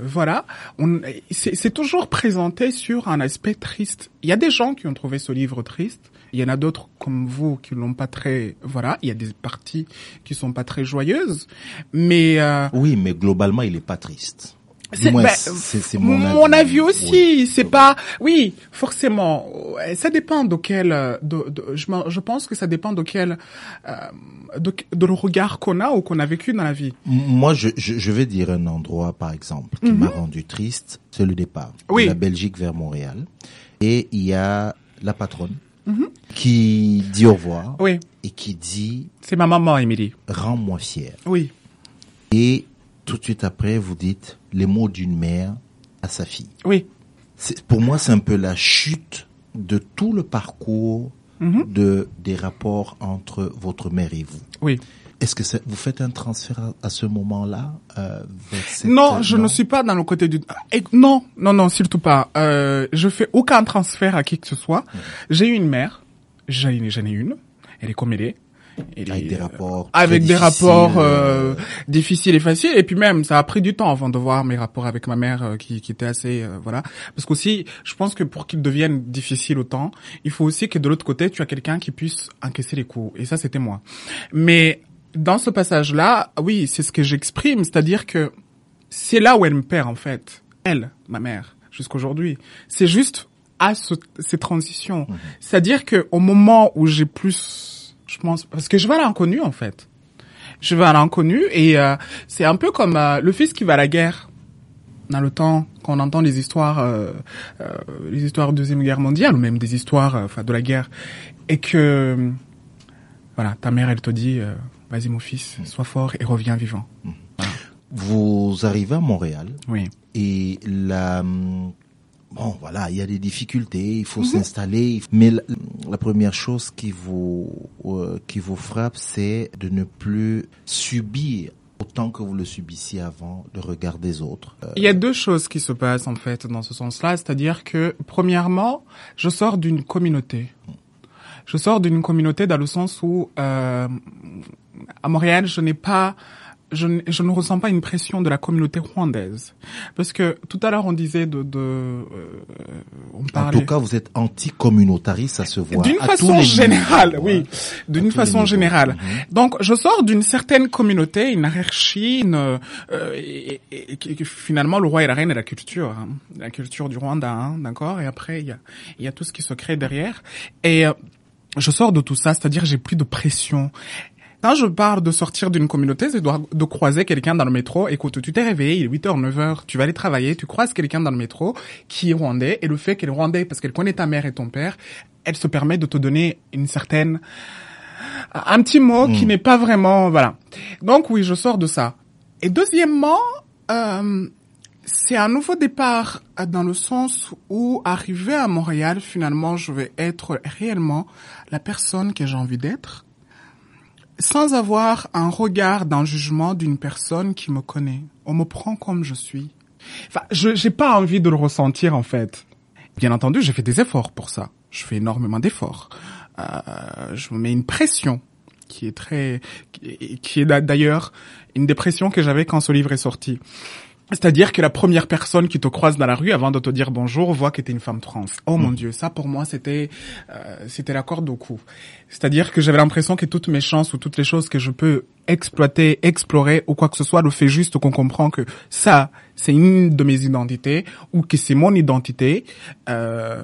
Speaker 2: voilà, on c'est c'est toujours présenté sur un aspect triste. Il y a des gens qui ont trouvé ce livre triste. Il y en a d'autres comme vous qui l'ont pas très, voilà. Il y a des parties qui sont pas très joyeuses, mais euh,
Speaker 1: Oui, mais globalement, il est pas triste.
Speaker 2: C'est ben,
Speaker 1: c'est
Speaker 2: mon,
Speaker 1: mon,
Speaker 2: avis aussi.
Speaker 1: Oui.
Speaker 2: C'est pas, oui, forcément. euh, Ça dépend de quel, euh, de, de- je, pense que ça dépend de quel, euh, de, de le regard qu'on a ou qu'on a vécu dans la vie.
Speaker 1: Moi, je, je, je vais dire un endroit, par exemple, qui m'a rendu triste, c'est le départ
Speaker 2: Mhm. Oui.
Speaker 1: de la Belgique vers Montréal. Et il y a la patronne
Speaker 2: Mhm.
Speaker 1: qui dit au revoir
Speaker 2: Oui,
Speaker 1: et qui dit
Speaker 2: c'est ma maman, Émilie.
Speaker 1: « rends-moi fier
Speaker 2: Oui, ».
Speaker 1: Et tout de suite après, vous dites les mots d'une mère à sa fille.
Speaker 2: oui,
Speaker 1: Pour moi, c'est un peu la chute de tout le parcours
Speaker 2: Mhm.
Speaker 1: de des rapports entre votre mère et vous.
Speaker 2: oui.
Speaker 1: Est-ce que vous faites un transfert à, à ce moment-là euh, vers cette-
Speaker 2: Non, je ne suis pas dans le côté du. Eh, Non, non, non, surtout pas. Euh, je fais aucun transfert à qui que ce soit. J'ai une mère, j'en ai ai une. Elle est comme Elle
Speaker 1: Avec
Speaker 2: est,
Speaker 1: des
Speaker 2: euh,
Speaker 1: rapports
Speaker 2: avec des
Speaker 1: difficiles,
Speaker 2: rapports
Speaker 1: euh,
Speaker 2: euh, difficiles et faciles. Et puis même, ça a pris du temps avant de voir mes rapports avec ma mère euh, qui, qui était assez euh, voilà. Parce qu'aussi, je pense que pour qu'ils deviennent difficiles autant, il faut aussi que de l'autre côté, tu as quelqu'un qui puisse encaisser les coups. Et ça, c'était moi. Mais dans ce passage-là, oui, c'est ce que j'exprime, c'est-à-dire que c'est là où elle me perd en fait. Elle, ma mère, jusqu'aujourd'hui. C'est juste à ce, ces transitions. C'est-à-dire que au moment où j'ai plus, je pense, parce que je vais à l'inconnu en fait. Je vais à l'inconnu et euh, c'est un peu comme euh, le fils qui va à la guerre. Dans le temps, quand on entend les histoires, euh, euh, les histoires de deuxième guerre mondiale ou même des histoires, euh, enfin de la guerre, et que voilà, ta mère elle te dit, euh, vas-y mon fils, sois fort et reviens vivant.
Speaker 1: Vous arrivez à Montréal
Speaker 2: Oui.
Speaker 1: et la hum, bon, voilà, il y a des difficultés, il faut s'installer. Mais la, la, première chose qui vous euh, qui vous frappe, c'est de ne plus subir autant que vous le subissiez avant le regard des autres.
Speaker 2: Euh, Il y a deux choses qui se passent en fait dans ce sens-là, c'est-à-dire que premièrement, je sors d'une communauté. Je sors d'une communauté dans le sens où euh, à Montréal, je n'ai pas je, je, ne ressens pas une pression de la communauté rwandaise. Parce que tout à l'heure, on disait de... de euh,
Speaker 1: on parlait... En tout cas, vous êtes anti-communautariste, ça se voit.
Speaker 2: D'une façon générale, oui. D'une façon générale. Mm-hmm. Donc, je sors d'une certaine communauté, une hiérarchie, une, euh, et, et, et, finalement, le roi et la reine est la culture. Hein, la culture du Rwanda, hein, d'accord Et après, il y a, y a tout ce qui se crée derrière. Et... Euh, je sors de tout ça, c'est-à-dire j'ai plus de pression. Quand je parle de sortir d'une communauté, c'est de, croiser quelqu'un dans le métro. Écoute, tu t'es réveillé, il est 8h, 9h, tu vas aller travailler, tu croises quelqu'un dans le métro qui est rwandais, et le fait qu'elle est rwandais parce qu'elle connaît ta mère et ton père, elle se permet de te donner une certaine... un petit mot qui n'est pas vraiment... Voilà. Donc oui, je sors de ça. Et deuxièmement... Euh, c'est un nouveau départ dans le sens où, arrivé à Montréal, finalement, je vais être réellement la personne que j'ai envie d'être, sans avoir un regard d'un jugement d'une personne qui me connaît. On me prend comme je suis. Enfin, je j'ai pas envie de le ressentir en fait. Bien entendu, j'ai fait des efforts pour ça. Je fais énormément d'efforts. Euh, je me mets une pression qui est très, qui est d'ailleurs une des pressions que j'avais quand ce livre est sorti. C'est-à-dire que la première personne qui te croise dans la rue avant de te dire bonjour voit que t'es une femme trans. Oh mon dieu, ça pour moi c'était euh, c'était la corde au cou. C'est-à-dire que j'avais l'impression que toutes mes chances ou toutes les choses que je peux exploiter, explorer ou quoi que ce soit le fait juste qu'on comprend que ça c'est une de mes identités ou que c'est mon identité. Euh,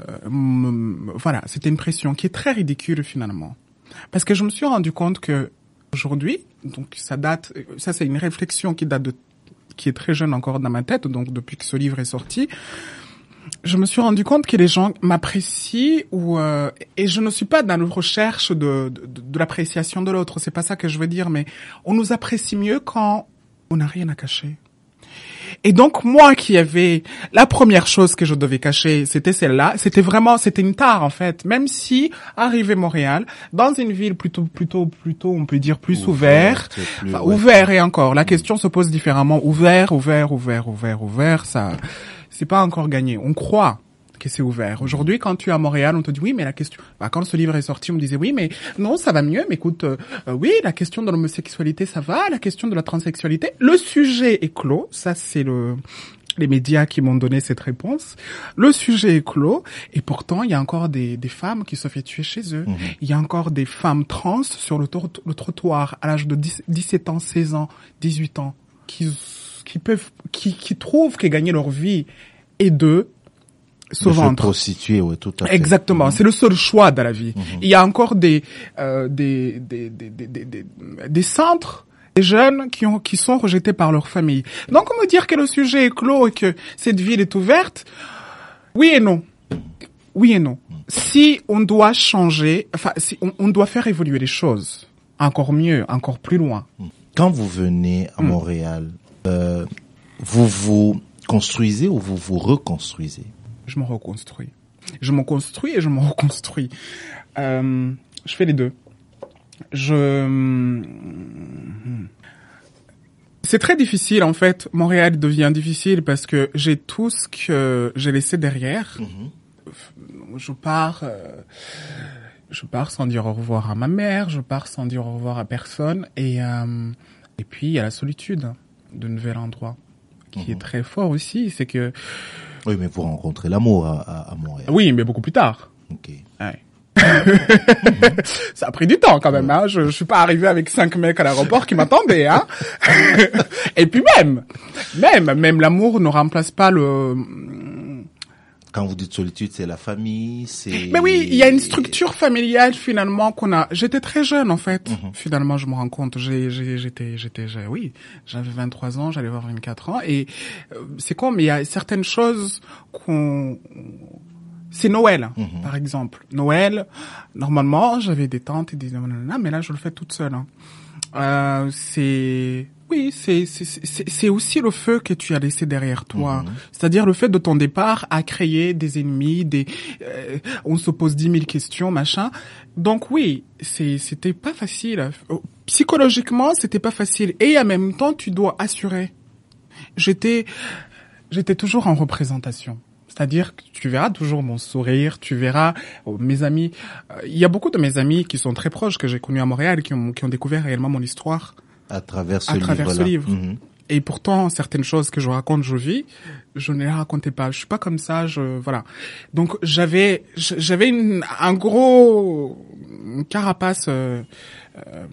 Speaker 2: voilà, c'était une pression qui est très ridicule finalement. Parce que je me suis rendu compte que aujourd'hui, donc ça date, ça c'est une réflexion qui date de qui est très jeune encore dans ma tête, donc depuis que ce livre est sorti, je me suis rendu compte que les gens m'apprécient ou euh, et je ne suis pas dans la recherche de, de, de l'appréciation de l'autre, c'est pas ça que je veux dire, mais on nous apprécie mieux quand on n'a rien à cacher. Et donc moi qui avais la première chose que je devais cacher, c'était celle-là. C'était vraiment, c'était une tare en fait. Même si arrivé Montréal, dans une ville plutôt, plutôt, plutôt, on peut dire plus ouvert, plus, enfin, ouais. ouvert et encore. La question se pose différemment. Ouvert, ouvert, ouvert, ouvert, ouvert. Ça, c'est pas encore gagné. On croit que c'est ouvert. Aujourd'hui, quand tu es à Montréal, on te dit oui, mais la question. Bah, quand ce livre est sorti, on me disait oui, mais non, ça va mieux. Mais écoute, euh, oui, la question de l'homosexualité, ça va. La question de la transsexualité, le sujet est clos. Ça, c'est le les médias qui m'ont donné cette réponse. Le sujet est clos et pourtant il y a encore des, des femmes qui se fait tuer chez eux. Mmh. Il y a encore des femmes trans sur le, le trottoir à l'âge de 10, 17 ans, 16 ans, 18 ans qui qui peuvent qui, qui trouvent que gagner leur vie est d'eux se vendre.
Speaker 1: prostituer, oui, tout à fait.
Speaker 2: Exactement, mmh. c'est le seul choix dans la vie. Mmh. Il y a encore des, euh, des, des, des, des, des, des centres des jeunes qui ont qui sont rejetés par leur famille. Donc on me dire que le sujet est clos et que cette ville est ouverte, oui et non. Oui et non. Si on doit changer, enfin si on, on doit faire évoluer les choses encore mieux, encore plus loin.
Speaker 1: Quand vous venez à Montréal, euh, vous vous construisez ou vous vous reconstruisez?
Speaker 2: Je me reconstruis. Je me construis et je me reconstruis. Euh, je fais les deux. Je... C'est très difficile en fait. Montréal devient difficile parce que j'ai tout ce que j'ai laissé derrière. Mm-hmm. Je pars, euh, je pars sans dire au revoir à ma mère. Je pars sans dire au revoir à personne. Et euh, et puis il y a la solitude de nouvel endroit qui mm-hmm. est très fort aussi. C'est que
Speaker 1: oui, mais vous rencontrez l'amour à, à, à, Montréal.
Speaker 2: Oui, mais beaucoup plus tard.
Speaker 1: Ok.
Speaker 2: Ouais. ça a pris du temps quand même. Hein. Je, je suis pas arrivé avec cinq mecs à l'aéroport qui m'attendaient. Hein. Et puis même, même, même l'amour ne remplace pas le.
Speaker 1: Quand vous dites solitude, c'est la famille, c'est.
Speaker 2: Mais oui, il y a une structure familiale finalement qu'on a. J'étais très jeune en fait. Mm -hmm. Finalement, je me rends compte. J'ai, j'étais, j'étais, oui, j'avais 23 ans, j'allais avoir 24 ans, et euh, c'est con, mais il y a certaines choses qu'on c'est Noël, mm -hmm. par exemple. Noël, normalement, j'avais des tantes et des mais là, je le fais toute seule. Hein. Euh, c'est oui, c'est c'est aussi le feu que tu as laissé derrière toi. C'est-à-dire le fait de ton départ à créer des ennemis, des euh, on se pose dix mille questions, machin. Donc oui, c'était pas facile. Psychologiquement, c'était pas facile et en même temps, tu dois assurer. J'étais j'étais toujours en représentation. C'est-à-dire que tu verras toujours mon sourire, tu verras oh, mes amis. Euh, il y a beaucoup de mes amis qui sont très proches que j'ai connus à Montréal qui ont, qui ont découvert réellement mon histoire
Speaker 1: à travers ce
Speaker 2: à travers ce livre.
Speaker 1: Mhm.
Speaker 2: Et pourtant, certaines choses que je raconte, je vis, je ne les racontais pas. Je suis pas comme ça, je voilà. Donc j'avais j'avais un gros carapace euh, euh,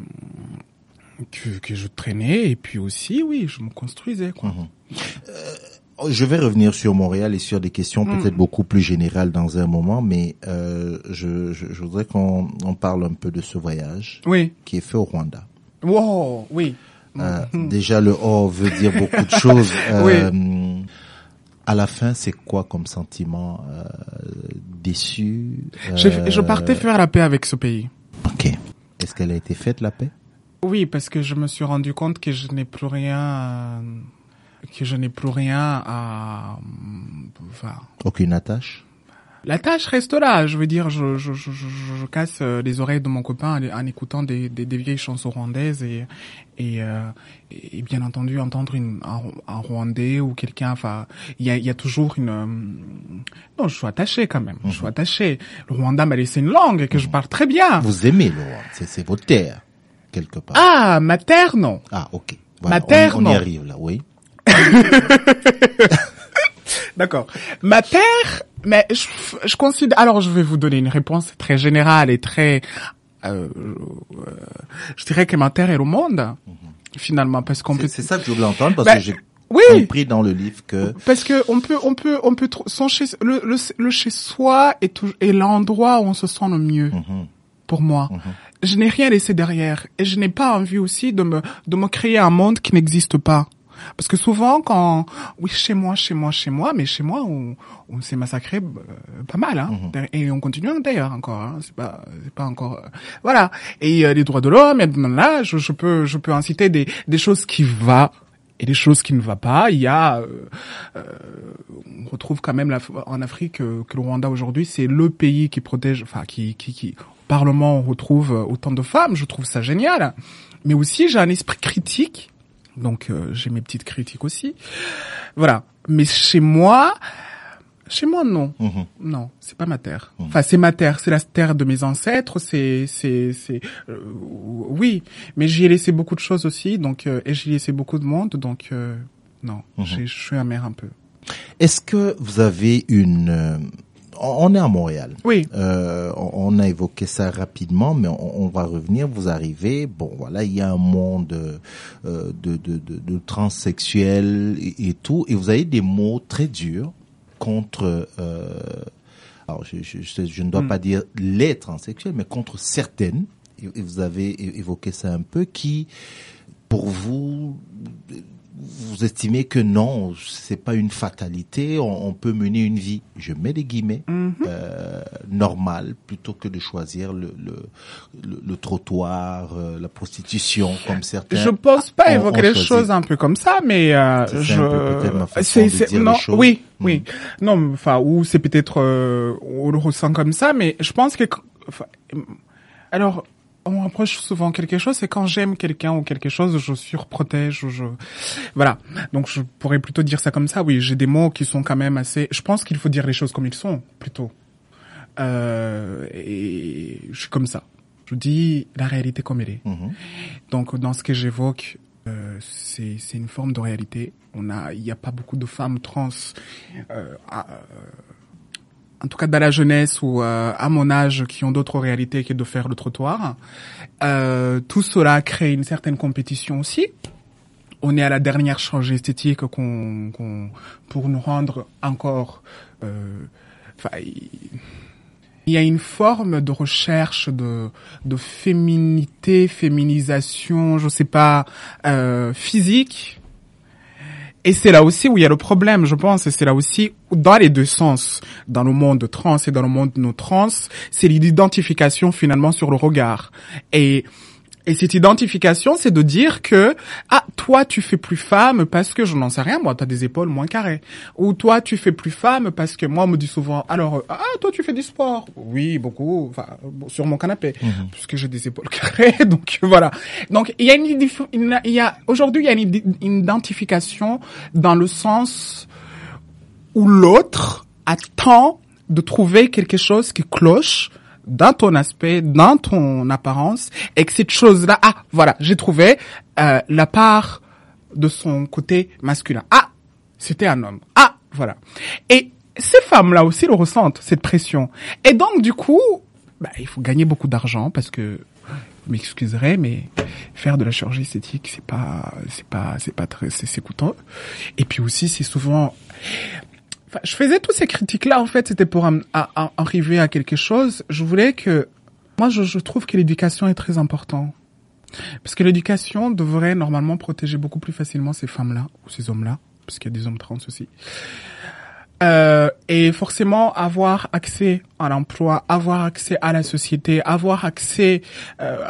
Speaker 2: que, que je traînais et puis aussi, oui, je me construisais quoi.
Speaker 1: Mhm. Euh, je vais revenir sur Montréal et sur des questions
Speaker 2: Mm.
Speaker 1: peut-être beaucoup plus générales dans un moment, mais euh, je, je, je voudrais qu'on on parle un peu de ce voyage
Speaker 2: Oui.
Speaker 1: qui est fait au Rwanda.
Speaker 2: Wow, oui.
Speaker 1: Euh,
Speaker 2: Mhm.
Speaker 1: Déjà, le oh veut dire beaucoup de choses. Euh, À la fin, c'est quoi comme sentiment euh, Déçu
Speaker 2: Je, je partais faire la paix avec ce pays.
Speaker 1: Ok. Est-ce qu'elle a été faite la paix?
Speaker 2: Oui, parce que je me suis rendu compte que je n'ai plus rien, à- que je n'ai plus rien à, enfin,
Speaker 1: Aucune attache?
Speaker 2: La tâche reste là. Je veux dire, je, je, je, je, casse euh, les oreilles de mon copain en, écoutant des, des, des vieilles chansons rwandaises et, et, euh, et bien entendu entendre une, un, un Rwandais ou quelqu'un. Enfin, il y a, y a toujours une. euh, Non, je suis attaché quand même. Je suis attaché. Le Rwanda m'a laissé une langue que je parle très bien.
Speaker 1: Vous aimez le Rwanda C'est c'est votre terre, quelque part.
Speaker 2: Ah, ma terre, non.
Speaker 1: Ah, ok.
Speaker 2: Ma terre,
Speaker 1: on, on y
Speaker 2: non.
Speaker 1: arrive là, oui.
Speaker 2: D'accord. Ma terre, mais je, je considère. Alors, je vais vous donner une réponse très générale et très. euh, euh, je dirais que ma terre est le monde, finalement, parce qu'on
Speaker 1: C'est
Speaker 2: peut.
Speaker 1: c'est ça que je voulais entendre parce
Speaker 2: Ben,
Speaker 1: que j'ai
Speaker 2: Oui.
Speaker 1: compris dans le livre que
Speaker 2: Parce que on peut, on peut, on peut. Son chez, le, le, le chez soi est, l'endroit où on se sent le mieux.
Speaker 1: Mhm.
Speaker 2: Pour moi, je n'ai rien laissé derrière et je n'ai pas envie aussi de me, de me créer un monde qui n'existe pas. Parce que souvent, quand oui, chez moi, chez moi, chez moi, mais chez moi, on, on s'est massacré euh, pas mal, hein, et on continue d'ailleurs encore. Hein, c'est pas, c'est pas encore, euh, voilà. Et euh, les droits de l'homme, et là, je, je peux, je peux inciter des, des choses qui va et des choses qui ne va pas. Il y a, euh, euh, on retrouve quand même la, en Afrique euh, que le Rwanda aujourd'hui, c'est le pays qui protège, enfin qui, qui, qui, au Parlement, on retrouve euh, autant de femmes. Je trouve ça génial. Mais aussi, j'ai un esprit critique. Donc, euh, j'ai mes petites critiques aussi. Voilà. Mais chez moi, chez moi, non.
Speaker 1: Mhm.
Speaker 2: Non, c'est pas ma terre. Enfin, c'est ma terre, c'est la terre de mes ancêtres, c'est, c'est, c'est, euh, oui. Mais j'y ai laissé beaucoup de choses aussi, donc, euh, et j'y ai laissé beaucoup de monde, donc, euh, non, j'ai- je suis amer un peu.
Speaker 1: Est-ce que vous avez une... on est à Montréal.
Speaker 2: Oui.
Speaker 1: Euh, on a évoqué ça rapidement, mais on, on va revenir. Vous arrivez, bon voilà, il y a un monde euh, de, de, de, de transsexuels et, et tout, et vous avez des mots très durs contre. Euh, alors, je, je, je- je ne dois pas dire les transsexuels, mais contre certaines. Et, et vous avez évoqué ça un peu, qui, pour vous, vous estimez que non, c'est pas une fatalité, on, on peut mener une vie, je mets des guillemets, euh, normale, plutôt que de choisir le, le, le, le trottoir, euh, la prostitution, comme certains.
Speaker 2: Je pense pas
Speaker 1: ont-
Speaker 2: évoquer
Speaker 1: ont
Speaker 2: les choses un peu comme ça, mais euh, je c'est
Speaker 1: les
Speaker 2: non oui
Speaker 1: Mm.
Speaker 2: oui non enfin ou c'est peut-être euh, on le ressent comme ça, mais je pense que alors on me reproche souvent quelque chose, c'est quand j'aime quelqu'un ou quelque chose, je surprotège ou je voilà. Donc je pourrais plutôt dire ça comme ça. Oui, j'ai des mots qui sont quand même assez. Je pense qu'il faut dire les choses comme ils sont plutôt. Euh, et je suis comme ça. Je dis la réalité comme elle est.
Speaker 1: Mhm.
Speaker 2: Donc dans ce que j'évoque, euh, c'est c'est une forme de réalité. On a, il n'y a pas beaucoup de femmes trans, euh, à- euh, en tout cas dans la jeunesse ou euh, à mon âge, qui ont d'autres réalités que de faire le trottoir. Euh, tout cela crée une certaine compétition aussi. On est à la dernière charge esthétique qu'on, qu'on pour nous rendre encore. euh, Enfin, il- y a une forme de recherche de, de féminité, féminisation, je sais pas, euh, physique. Et c'est là aussi où il y a le problème, je pense, et c'est là aussi, dans les deux sens, dans le monde trans et dans le monde non trans, c'est l'identification finalement sur le regard. Et Et cette identification, c'est de dire que ah toi tu fais plus femme parce que je n'en sais rien, moi t'as des épaules moins carrées. Ou toi tu fais plus femme parce que moi on me dit souvent alors euh, ah toi tu fais du sport. Oui beaucoup, enfin sur mon canapé
Speaker 1: Mhm.
Speaker 2: puisque j'ai des épaules carrées. Donc voilà. Donc il y a une, il y a aujourd'hui il y a une identification dans le sens où l'autre attend de trouver quelque chose qui cloche dans ton aspect, dans ton apparence, et que cette chose-là, ah, voilà, j'ai trouvé euh, la part de son côté masculin. Ah, c'était un homme. Ah, voilà. Et ces femmes-là aussi le ressentent, cette pression. Et donc, du coup, bah, il faut gagner beaucoup d'argent parce que, vous m'excuserez, mais faire de la chirurgie esthétique, c'est pas, c'est pas, c'est pas très, c'est coûteux. Et puis aussi, c'est souvent, je faisais toutes ces critiques-là, en fait, c'était pour arriver à quelque chose. Je voulais que, moi, je, trouve que l'éducation est très importante. Parce que l'éducation devrait normalement protéger beaucoup plus facilement ces femmes-là, ou ces hommes-là, parce qu'il y a des hommes trans aussi. Euh, et forcément avoir accès à l'emploi, avoir accès à la société, avoir accès euh,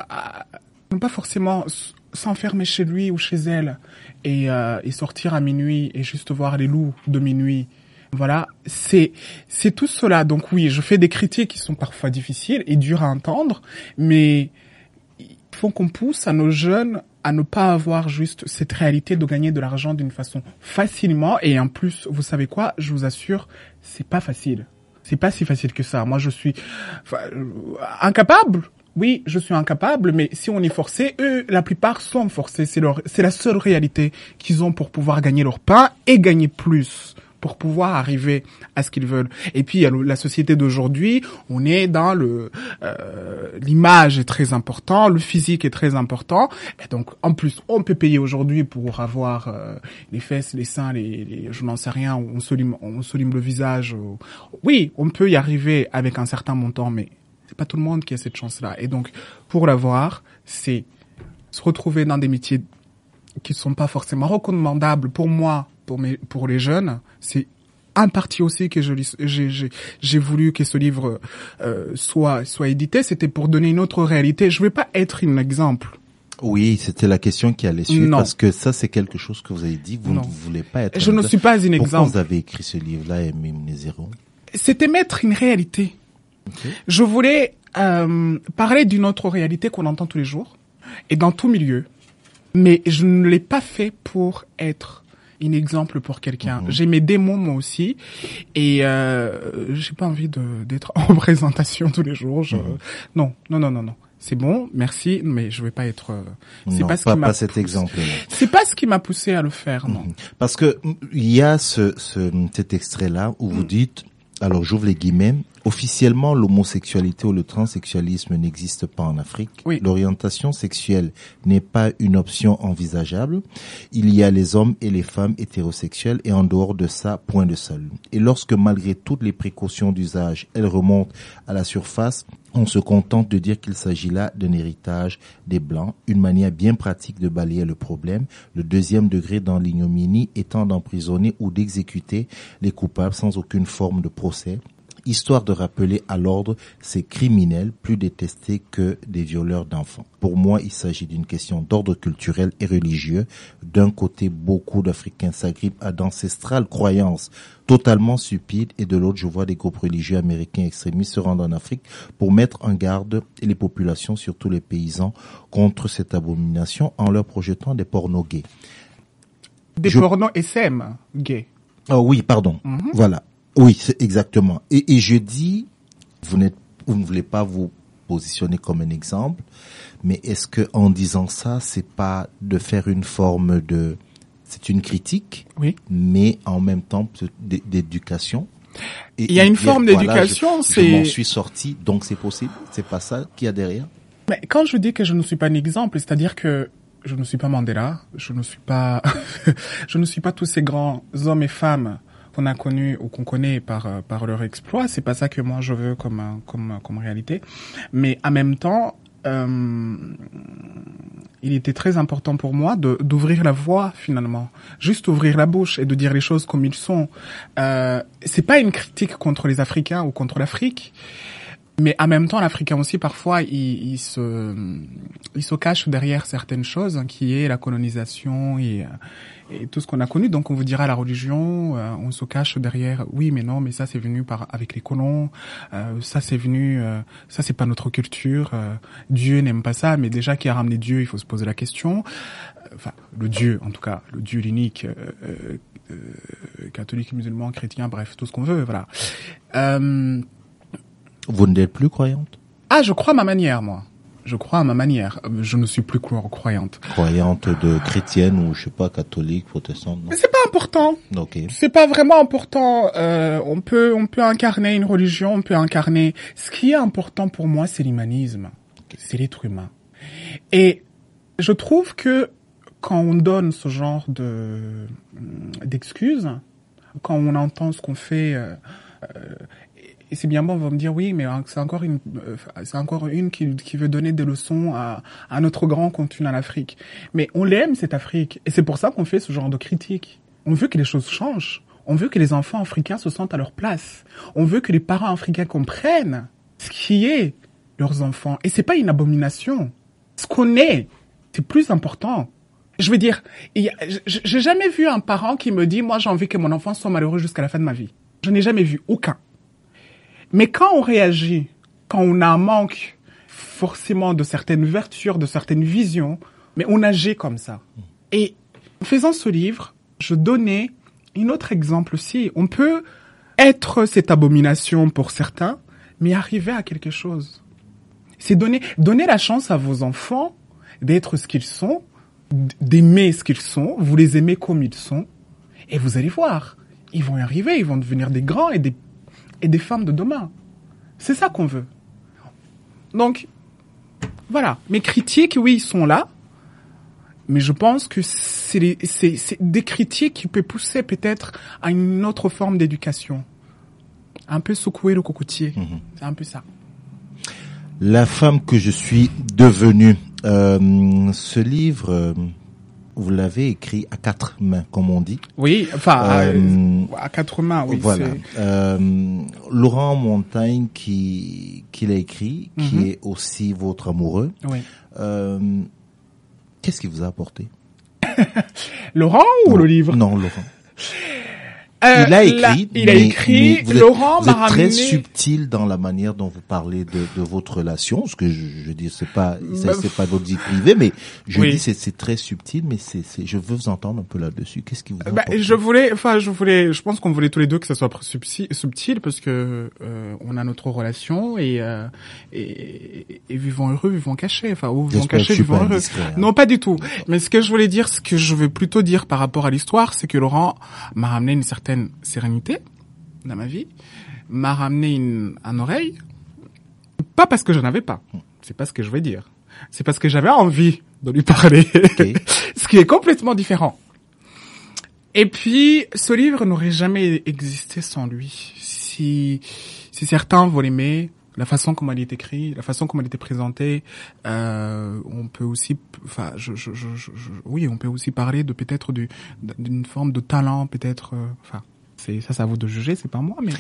Speaker 2: pas forcément s'enfermer chez lui ou chez elle et, euh, et sortir à minuit et juste voir les loups de minuit. Voilà, c'est c'est tout cela. Donc oui, je fais des critiques qui sont parfois difficiles et dures à entendre, mais il faut qu'on pousse à nos jeunes à ne pas avoir juste cette réalité de gagner de l'argent d'une façon facilement et en plus, vous savez quoi, je vous assure, c'est pas facile. C'est pas si facile que ça. Moi, je suis euh, incapable. Oui, je suis incapable, mais si on est forcé, eux, la plupart sont forcés. C'est leur, c'est la seule réalité qu'ils ont pour pouvoir gagner leur pain et gagner plus pour pouvoir arriver à ce qu'ils veulent. Et puis la société d'aujourd'hui, on est dans le euh, l'image est très important, le physique est très important. Et donc en plus, on peut payer aujourd'hui pour avoir euh, les fesses, les seins, les, les- je n'en sais rien, on se lime, on se le visage. ou- Oui, on peut y arriver avec un certain montant, mais c'est pas tout le monde qui a cette chance-là. Et donc pour l'avoir, c'est se retrouver dans des métiers qui sont pas forcément recommandables pour moi, pour mes, pour les jeunes, c'est un parti aussi que j'ai j'ai j'ai voulu que ce livre euh, soit soit édité, c'était pour donner une autre réalité. Je vais pas être un exemple.
Speaker 1: Oui, c'était la question qui allait suivre
Speaker 2: Non.
Speaker 1: parce que ça c'est quelque chose que vous avez dit, vous
Speaker 2: Non.
Speaker 1: ne voulez pas être.
Speaker 2: Je ne suis pas un
Speaker 1: Pourquoi
Speaker 2: exemple.
Speaker 1: vous avez écrit ce livre-là, Aimé Zéro
Speaker 2: C'était mettre une réalité. Je voulais euh, parler d'une autre réalité qu'on entend tous les jours et dans tout milieu, mais je ne l'ai pas fait pour être un exemple pour quelqu'un. J'ai mes démons moi aussi et euh, j'ai pas envie de d'être en présentation tous les jours. Je... Non, non, non, non, non. C'est bon, merci, mais je vais pas être. euh, C'est pas ce qui m'a.
Speaker 1: pas cet
Speaker 2: poussé-
Speaker 1: exemple-là.
Speaker 2: C'est pas ce qui m'a poussé à le faire, non.
Speaker 1: Parce que mm, il y a ce, ce cet extrait-là où
Speaker 2: Mm.
Speaker 1: vous dites, alors j'ouvre les guillemets, officiellement l'homosexualité ou le transsexualisme n'existe pas en Afrique.
Speaker 2: Oui.
Speaker 1: L'orientation sexuelle n'est pas une option envisageable. Il y a les hommes et les femmes hétérosexuels et en dehors de ça, point de salut. Et lorsque malgré toutes les précautions d'usage, elles remontent à la surface, on se contente de dire qu'il s'agit là d'un héritage des Blancs, une manière bien pratique de balayer le problème, le deuxième degré dans l'ignominie étant d'emprisonner ou d'exécuter les coupables sans aucune forme de procès, histoire de rappeler à l'ordre ces criminels plus détestés que des violeurs d'enfants. Pour moi, il s'agit d'une question d'ordre culturel et religieux. D'un côté, beaucoup d'Africains s'agrippent à d'ancestrales croyances totalement stupides et de l'autre, je vois des groupes religieux américains extrémistes se rendre en Afrique pour mettre en garde les populations, surtout les paysans, contre cette abomination en leur projetant des pornos gays.
Speaker 2: Des
Speaker 1: Je-
Speaker 2: pornos SM gays.
Speaker 1: Oh oui, pardon. Voilà. Oui, exactement. Et, et je dis, vous n'êtes, vous ne voulez pas vous positionner comme un exemple, mais est-ce que en disant ça, c'est pas de faire une forme de, c'est une critique,
Speaker 2: Oui.
Speaker 1: mais en même temps d'éducation? Et-
Speaker 2: Il y a une
Speaker 1: dire,
Speaker 2: forme d'éducation, c'est-
Speaker 1: Je m'en suis sorti, donc c'est possible. C'est pas ça qu'il y a derrière?
Speaker 2: Mais quand je dis que je ne suis pas un exemple, c'est-à-dire que je ne suis pas Mandela, je ne suis pas, je ne suis pas tous ces grands hommes et femmes qu'on a connus ou qu'on connaît par euh, par leur exploit. C'est pas ça que moi je veux comme euh, comme euh, comme réalité. Mais en même temps, euh, il était très important pour moi d'ouvrir la voie finalement, juste ouvrir la bouche et de dire les choses comme ils sont. Euh, c'est pas une critique contre les Africains ou contre l'Afrique Mais en même temps, l'Africain aussi, parfois, il, il, se, il se cache derrière certaines choses, hein, qui est la colonisation et, et tout ce qu'on a connu. Donc, on vous dira la religion, euh, on se cache derrière. Oui, mais non, mais ça, c'est venu par avec les colons. Euh, ça, c'est venu. Euh, ça, c'est pas notre culture. Euh, Dieu n'aime pas ça. Mais déjà, qui a ramené Dieu, il faut se poser la question. Enfin, le Dieu, en tout cas, le Dieu l'unique. catholique, musulman, chrétien, bref, tout ce qu'on veut, voilà.
Speaker 1: Vous n'êtes plus croyante?
Speaker 2: Ah, je crois à ma manière, moi. Je crois à ma manière. Je ne suis plus croyante.
Speaker 1: Croyante de chrétienne ou je sais pas catholique, protestante. Non?
Speaker 2: Mais c'est pas important.
Speaker 1: Ok.
Speaker 2: C'est pas vraiment important. Euh, on peut on peut incarner une religion, on peut incarner. Ce qui est important pour moi, c'est l'humanisme. C'est l'être humain. Et je trouve que quand on donne ce genre de d'excuses, quand on entend ce qu'on fait. Euh, euh, et c'est bien bon, on va me dire oui, mais c'est encore une, euh, c'est encore une qui, veut donner des leçons à, à notre grand continent, l'Afrique. Mais on l'aime cette Afrique, et c'est pour ça qu'on fait ce genre de critique. On veut que les choses changent. On veut que les enfants africains se sentent à leur place. On veut que les parents africains comprennent ce qui est leurs enfants. Et c'est pas une abomination. Ce qu'on est, c'est plus important. Je veux dire, j'ai jamais vu un parent qui me dit, moi j'ai envie que mon enfant soit malheureux jusqu'à la fin de ma vie. Je n'ai jamais vu aucun. Mais quand on réagit, quand on a un manque forcément de certaines vertus, de certaines visions, mais on agit comme ça. Et en faisant ce livre, je donnais un autre exemple aussi. On peut être cette abomination pour certains, mais arriver à quelque chose. C'est donner, donner la chance à vos enfants d'être ce qu'ils sont, d'aimer ce qu'ils sont, vous les aimez comme ils sont, et vous allez voir, ils vont y arriver, ils vont devenir des grands et des et des femmes de demain. C'est ça qu'on veut. Donc, voilà. Mes critiques, oui, sont là. Mais je pense que c'est des critiques qui peuvent pousser peut-être à une autre forme d'éducation. Un peu secouer le cocotier. Mhm. C'est un peu ça.
Speaker 1: La femme que je suis devenue. Euh, ce livre, euh, vous l'avez écrit à quatre mains, comme on dit.
Speaker 2: Oui, enfin euh, à quatre mains. Oui.
Speaker 1: Voilà. Euh, Laurent Montagne qui qui l'a écrit, qui mhm. est aussi votre amoureux.
Speaker 2: Oui.
Speaker 1: Euh, Qu'est-ce qui vous a apporté?
Speaker 2: Laurent ou le livre?
Speaker 1: Non, Laurent. Euh, il a écrit.
Speaker 2: il a écrit. Laurent
Speaker 1: vous êtes très subtil dans la manière dont vous parlez de, de votre relation. Ce que je, je dis, c'est pas, c'est pas votre vie privée, mais je dis c'est c'est très subtil, mais c'est je veux vous entendre un peu là-dessus. Qu'est-ce qui vous
Speaker 2: bah, Je voulais, enfin, je voulais, je pense qu'on voulait tous les deux que ça soit subtil, subtil parce que euh, on a notre relation et, euh, et, et vivons heureux, vivons cachés. Enfin, ou vivons cachés, vivons heureux. Hein. Non, pas du tout. Mais ce que je voulais dire, ce que je veux plutôt dire par rapport à l'histoire, c'est que Laurent m'a ramené une certaine sérénité dans ma vie, m'a ramené une, un oreille, pas parce que je n'avais pas, c'est pas ce que je vais dire, c'est parce que j'avais envie de lui parler, ce qui est complètement différent. Et puis, ce livre n'aurait jamais existé sans lui. Si, si certains vont l'aimer, la façon comment il est écrit, la façon comment il était présenté, euh, on peut aussi, enfin, je, je, je, oui, on peut aussi parler de peut-être d'une forme de talent, peut-être, euh, enfin, c'est ça, ça vaut de juger, c'est pas moi, mais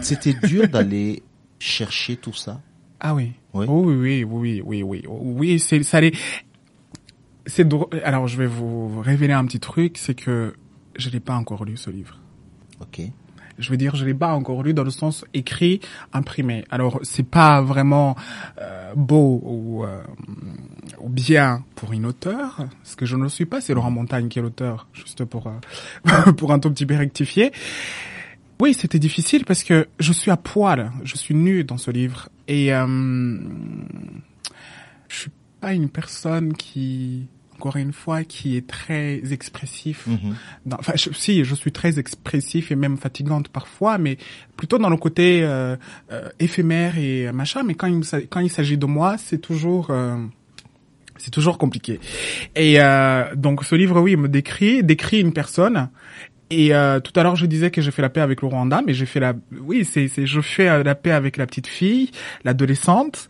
Speaker 1: c'était dur d'aller chercher tout ça?
Speaker 2: Ah oui. Oui. oui, oui, oui, oui, oui, oui, c'est ça allait. C'est alors je vais vous révéler un petit truc, c'est que je n'ai pas encore lu ce livre.
Speaker 1: Ok
Speaker 2: je veux dire, je l'ai pas encore lu dans le sens écrit, imprimé. Alors, c'est pas vraiment euh, beau ou, euh, ou, bien pour une auteure, ce que je ne le suis pas. C'est Laurent Montagne qui est l'auteur, juste pour euh, pour un tout petit peu rectifier. Oui, c'était difficile parce que je suis à poil, je suis nu dans ce livre et euh, je suis pas une personne qui encore une fois, qui est très expressif. Mhm. enfin, si, je suis très expressif et même fatigante parfois, mais plutôt dans le côté euh, euh, éphémère et machin. Mais quand il, quand il s'agit de moi, c'est toujours... Euh, c'est toujours compliqué. Et donc ce livre, oui, me décrit, décrit une personne et tout à l'heure, je disais que j'ai fait la paix avec le Rwanda, mais j'ai fait la, oui, c'est, c'est, je fais la paix avec la petite fille, l'adolescente,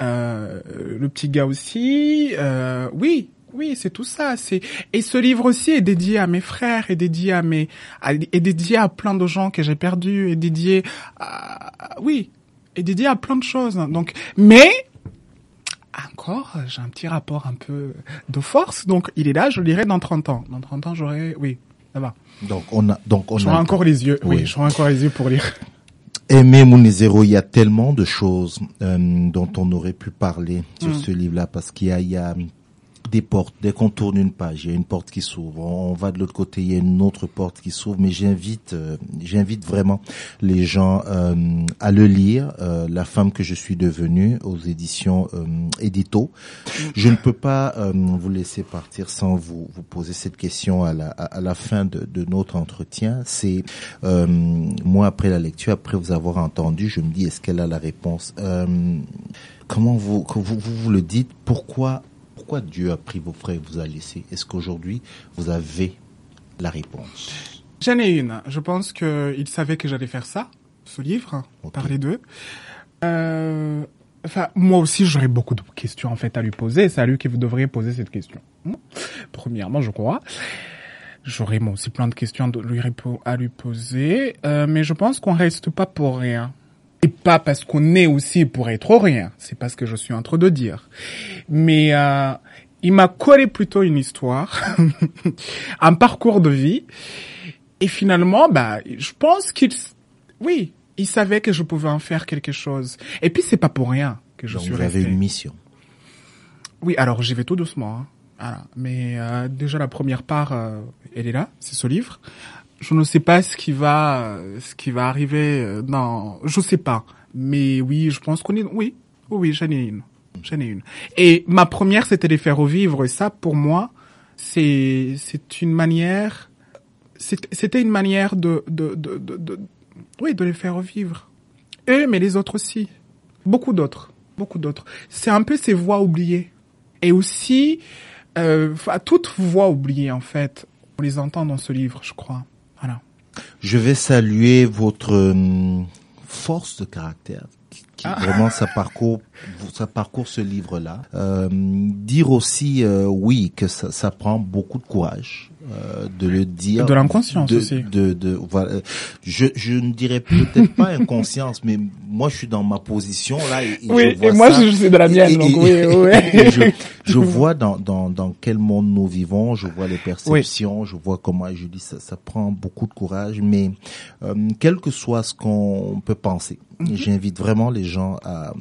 Speaker 2: euh, le petit gars aussi. Euh, oui, oui, c'est tout ça. C'est et ce livre aussi est dédié à mes frères, est dédié à mes, est dédié à plein de gens que j'ai perdus, est dédié à, oui. est dédié à plein de choses. Donc, mais encore, j'ai un petit rapport un peu de force. Donc, il est là, je le lirai dans 30 ans. Dans 30 ans, j'aurai, oui, ça va.
Speaker 1: Donc, on a, donc, on
Speaker 2: J'aurai
Speaker 1: a,
Speaker 2: encore les yeux. Oui,
Speaker 1: Oui.
Speaker 2: j'aurai encore les yeux pour lire.
Speaker 1: Aimé Mounezero, il y a tellement de choses euh, dont on aurait pu parler sur
Speaker 2: Mm.
Speaker 1: ce livre-là parce qu'il y a, il y a des portes. Dès qu'on tourne une page, il y a une porte qui s'ouvre. On va de l'autre côté, il y a une autre porte qui s'ouvre. Mais j'invite, euh, j'invite vraiment les gens euh, à le lire. Euh, La femme que je suis devenue aux éditions euh, Édito. Je ne peux pas euh, vous laisser partir sans vous, vous poser cette question à la, à la fin de, de notre entretien. C'est euh, moi après la lecture, après vous avoir entendu, je me dis est-ce qu'elle a la réponse? Comment vous, vous, vous vous le dites? Pourquoi pourquoi Dieu a pris vos frères et vous a laissé Est-ce qu'aujourd'hui vous avez la réponse?
Speaker 2: J'en ai une. Je pense qu'il savait que j'allais faire ça, ce livre,
Speaker 1: Ok.
Speaker 2: parler d'eux. Euh, enfin, moi aussi, j'aurais beaucoup de questions en fait à lui poser. C'est à lui que vous devriez poser cette question. Premièrement, je crois. J'aurais moi aussi plein de questions lui à lui poser, Euh, mais je pense qu'on reste pas pour rien. Et pas parce qu'on est aussi pour être rien. C'est pas ce que je suis en train de dire. Mais euh, il m'a collé plutôt une histoire, un parcours de vie. Et finalement, bah, je pense qu'il, oui, il savait que je pouvais en faire quelque chose. Et puis c'est pas pour rien que je
Speaker 1: Donc
Speaker 2: suis
Speaker 1: vous avez une mission.
Speaker 2: Oui, alors j'y vais tout doucement. hein. Voilà. Mais euh, déjà la première part, euh, elle est là, c'est ce livre. Je ne sais pas ce qui va, ce qui va arriver euh, dans, je sais pas. Mais oui, je pense qu'on est, oui, oui, j'en ai une, j'en ai une. Et ma première, c'était les faire revivre. Et ça, pour moi, c'est, c'est une manière, c'était une manière de, de, de, de, de- oui, de les faire revivre. Eux, mais les autres aussi. Beaucoup d'autres, beaucoup d'autres. C'est un peu ces voix oubliées. Et aussi, euh, toutes voix oubliées, en fait, on les entend dans ce livre, je crois.
Speaker 1: Je vais saluer votre euh, force de caractère qui, qui
Speaker 2: Ah.
Speaker 1: vraiment ça parcourt ça parcourt ce livre là euh, dire aussi euh, oui que ça, ça prend beaucoup de courage euh, de le dire.
Speaker 2: De l'inconscience
Speaker 1: de,
Speaker 2: aussi.
Speaker 1: de, de voilà. Je je ne dirais peut-être pas inconscience mais moi je suis dans ma position là et, et je vois ça.
Speaker 2: suis de la
Speaker 1: Et- et- et je, je vois dans, dans, dans quel monde nous vivons, je vois les perceptions, je vois comment je dis ça, ça prend beaucoup de courage, mais euh, quel que soit ce qu'on peut penser, j'invite vraiment les gens à,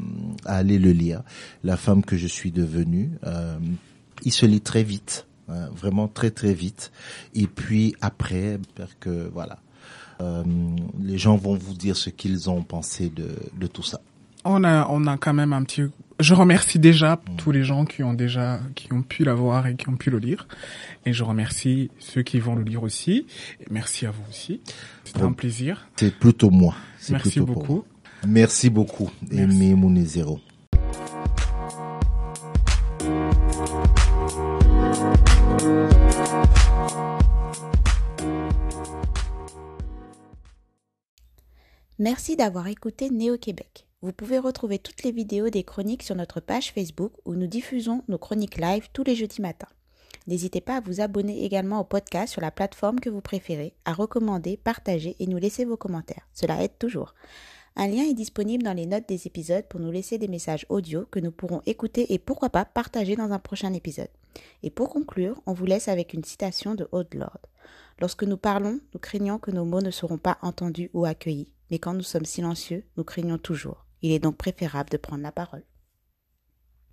Speaker 1: à aller le lire. La femme que je suis devenue, euh, il se lit très vite, hein, vraiment très très vite, et puis après, j'espère que voilà. euh, les gens vont vous dire ce qu'ils ont pensé de, de tout ça.
Speaker 2: On a, on a quand même un petit. Je remercie déjà tous les gens qui ont déjà, qui ont pu l'avoir et qui ont pu le lire, et je remercie ceux qui vont le lire aussi. Et merci à vous aussi. C'était
Speaker 1: Bon.
Speaker 2: un plaisir.
Speaker 1: C'est plutôt moi.
Speaker 2: Merci
Speaker 1: plutôt
Speaker 2: beaucoup.
Speaker 1: Merci beaucoup. Aimé Mounezero.
Speaker 3: Merci d'avoir écouté Néo-Québec. Vous pouvez retrouver toutes les vidéos des chroniques sur notre page Facebook où nous diffusons nos chroniques live tous les jeudis matins. N'hésitez pas à vous abonner également au podcast sur la plateforme que vous préférez, à recommander, partager et nous laisser vos commentaires. Cela aide toujours. Un lien est disponible dans les notes des épisodes pour nous laisser des messages audio que nous pourrons écouter et pourquoi pas partager dans un prochain épisode. Et pour conclure, on vous laisse avec une citation de Haute Lord. Lorsque nous parlons, nous craignons que nos mots ne seront pas entendus ou accueillis, mais quand nous sommes silencieux, nous craignons toujours. Il est donc préférable de prendre la parole.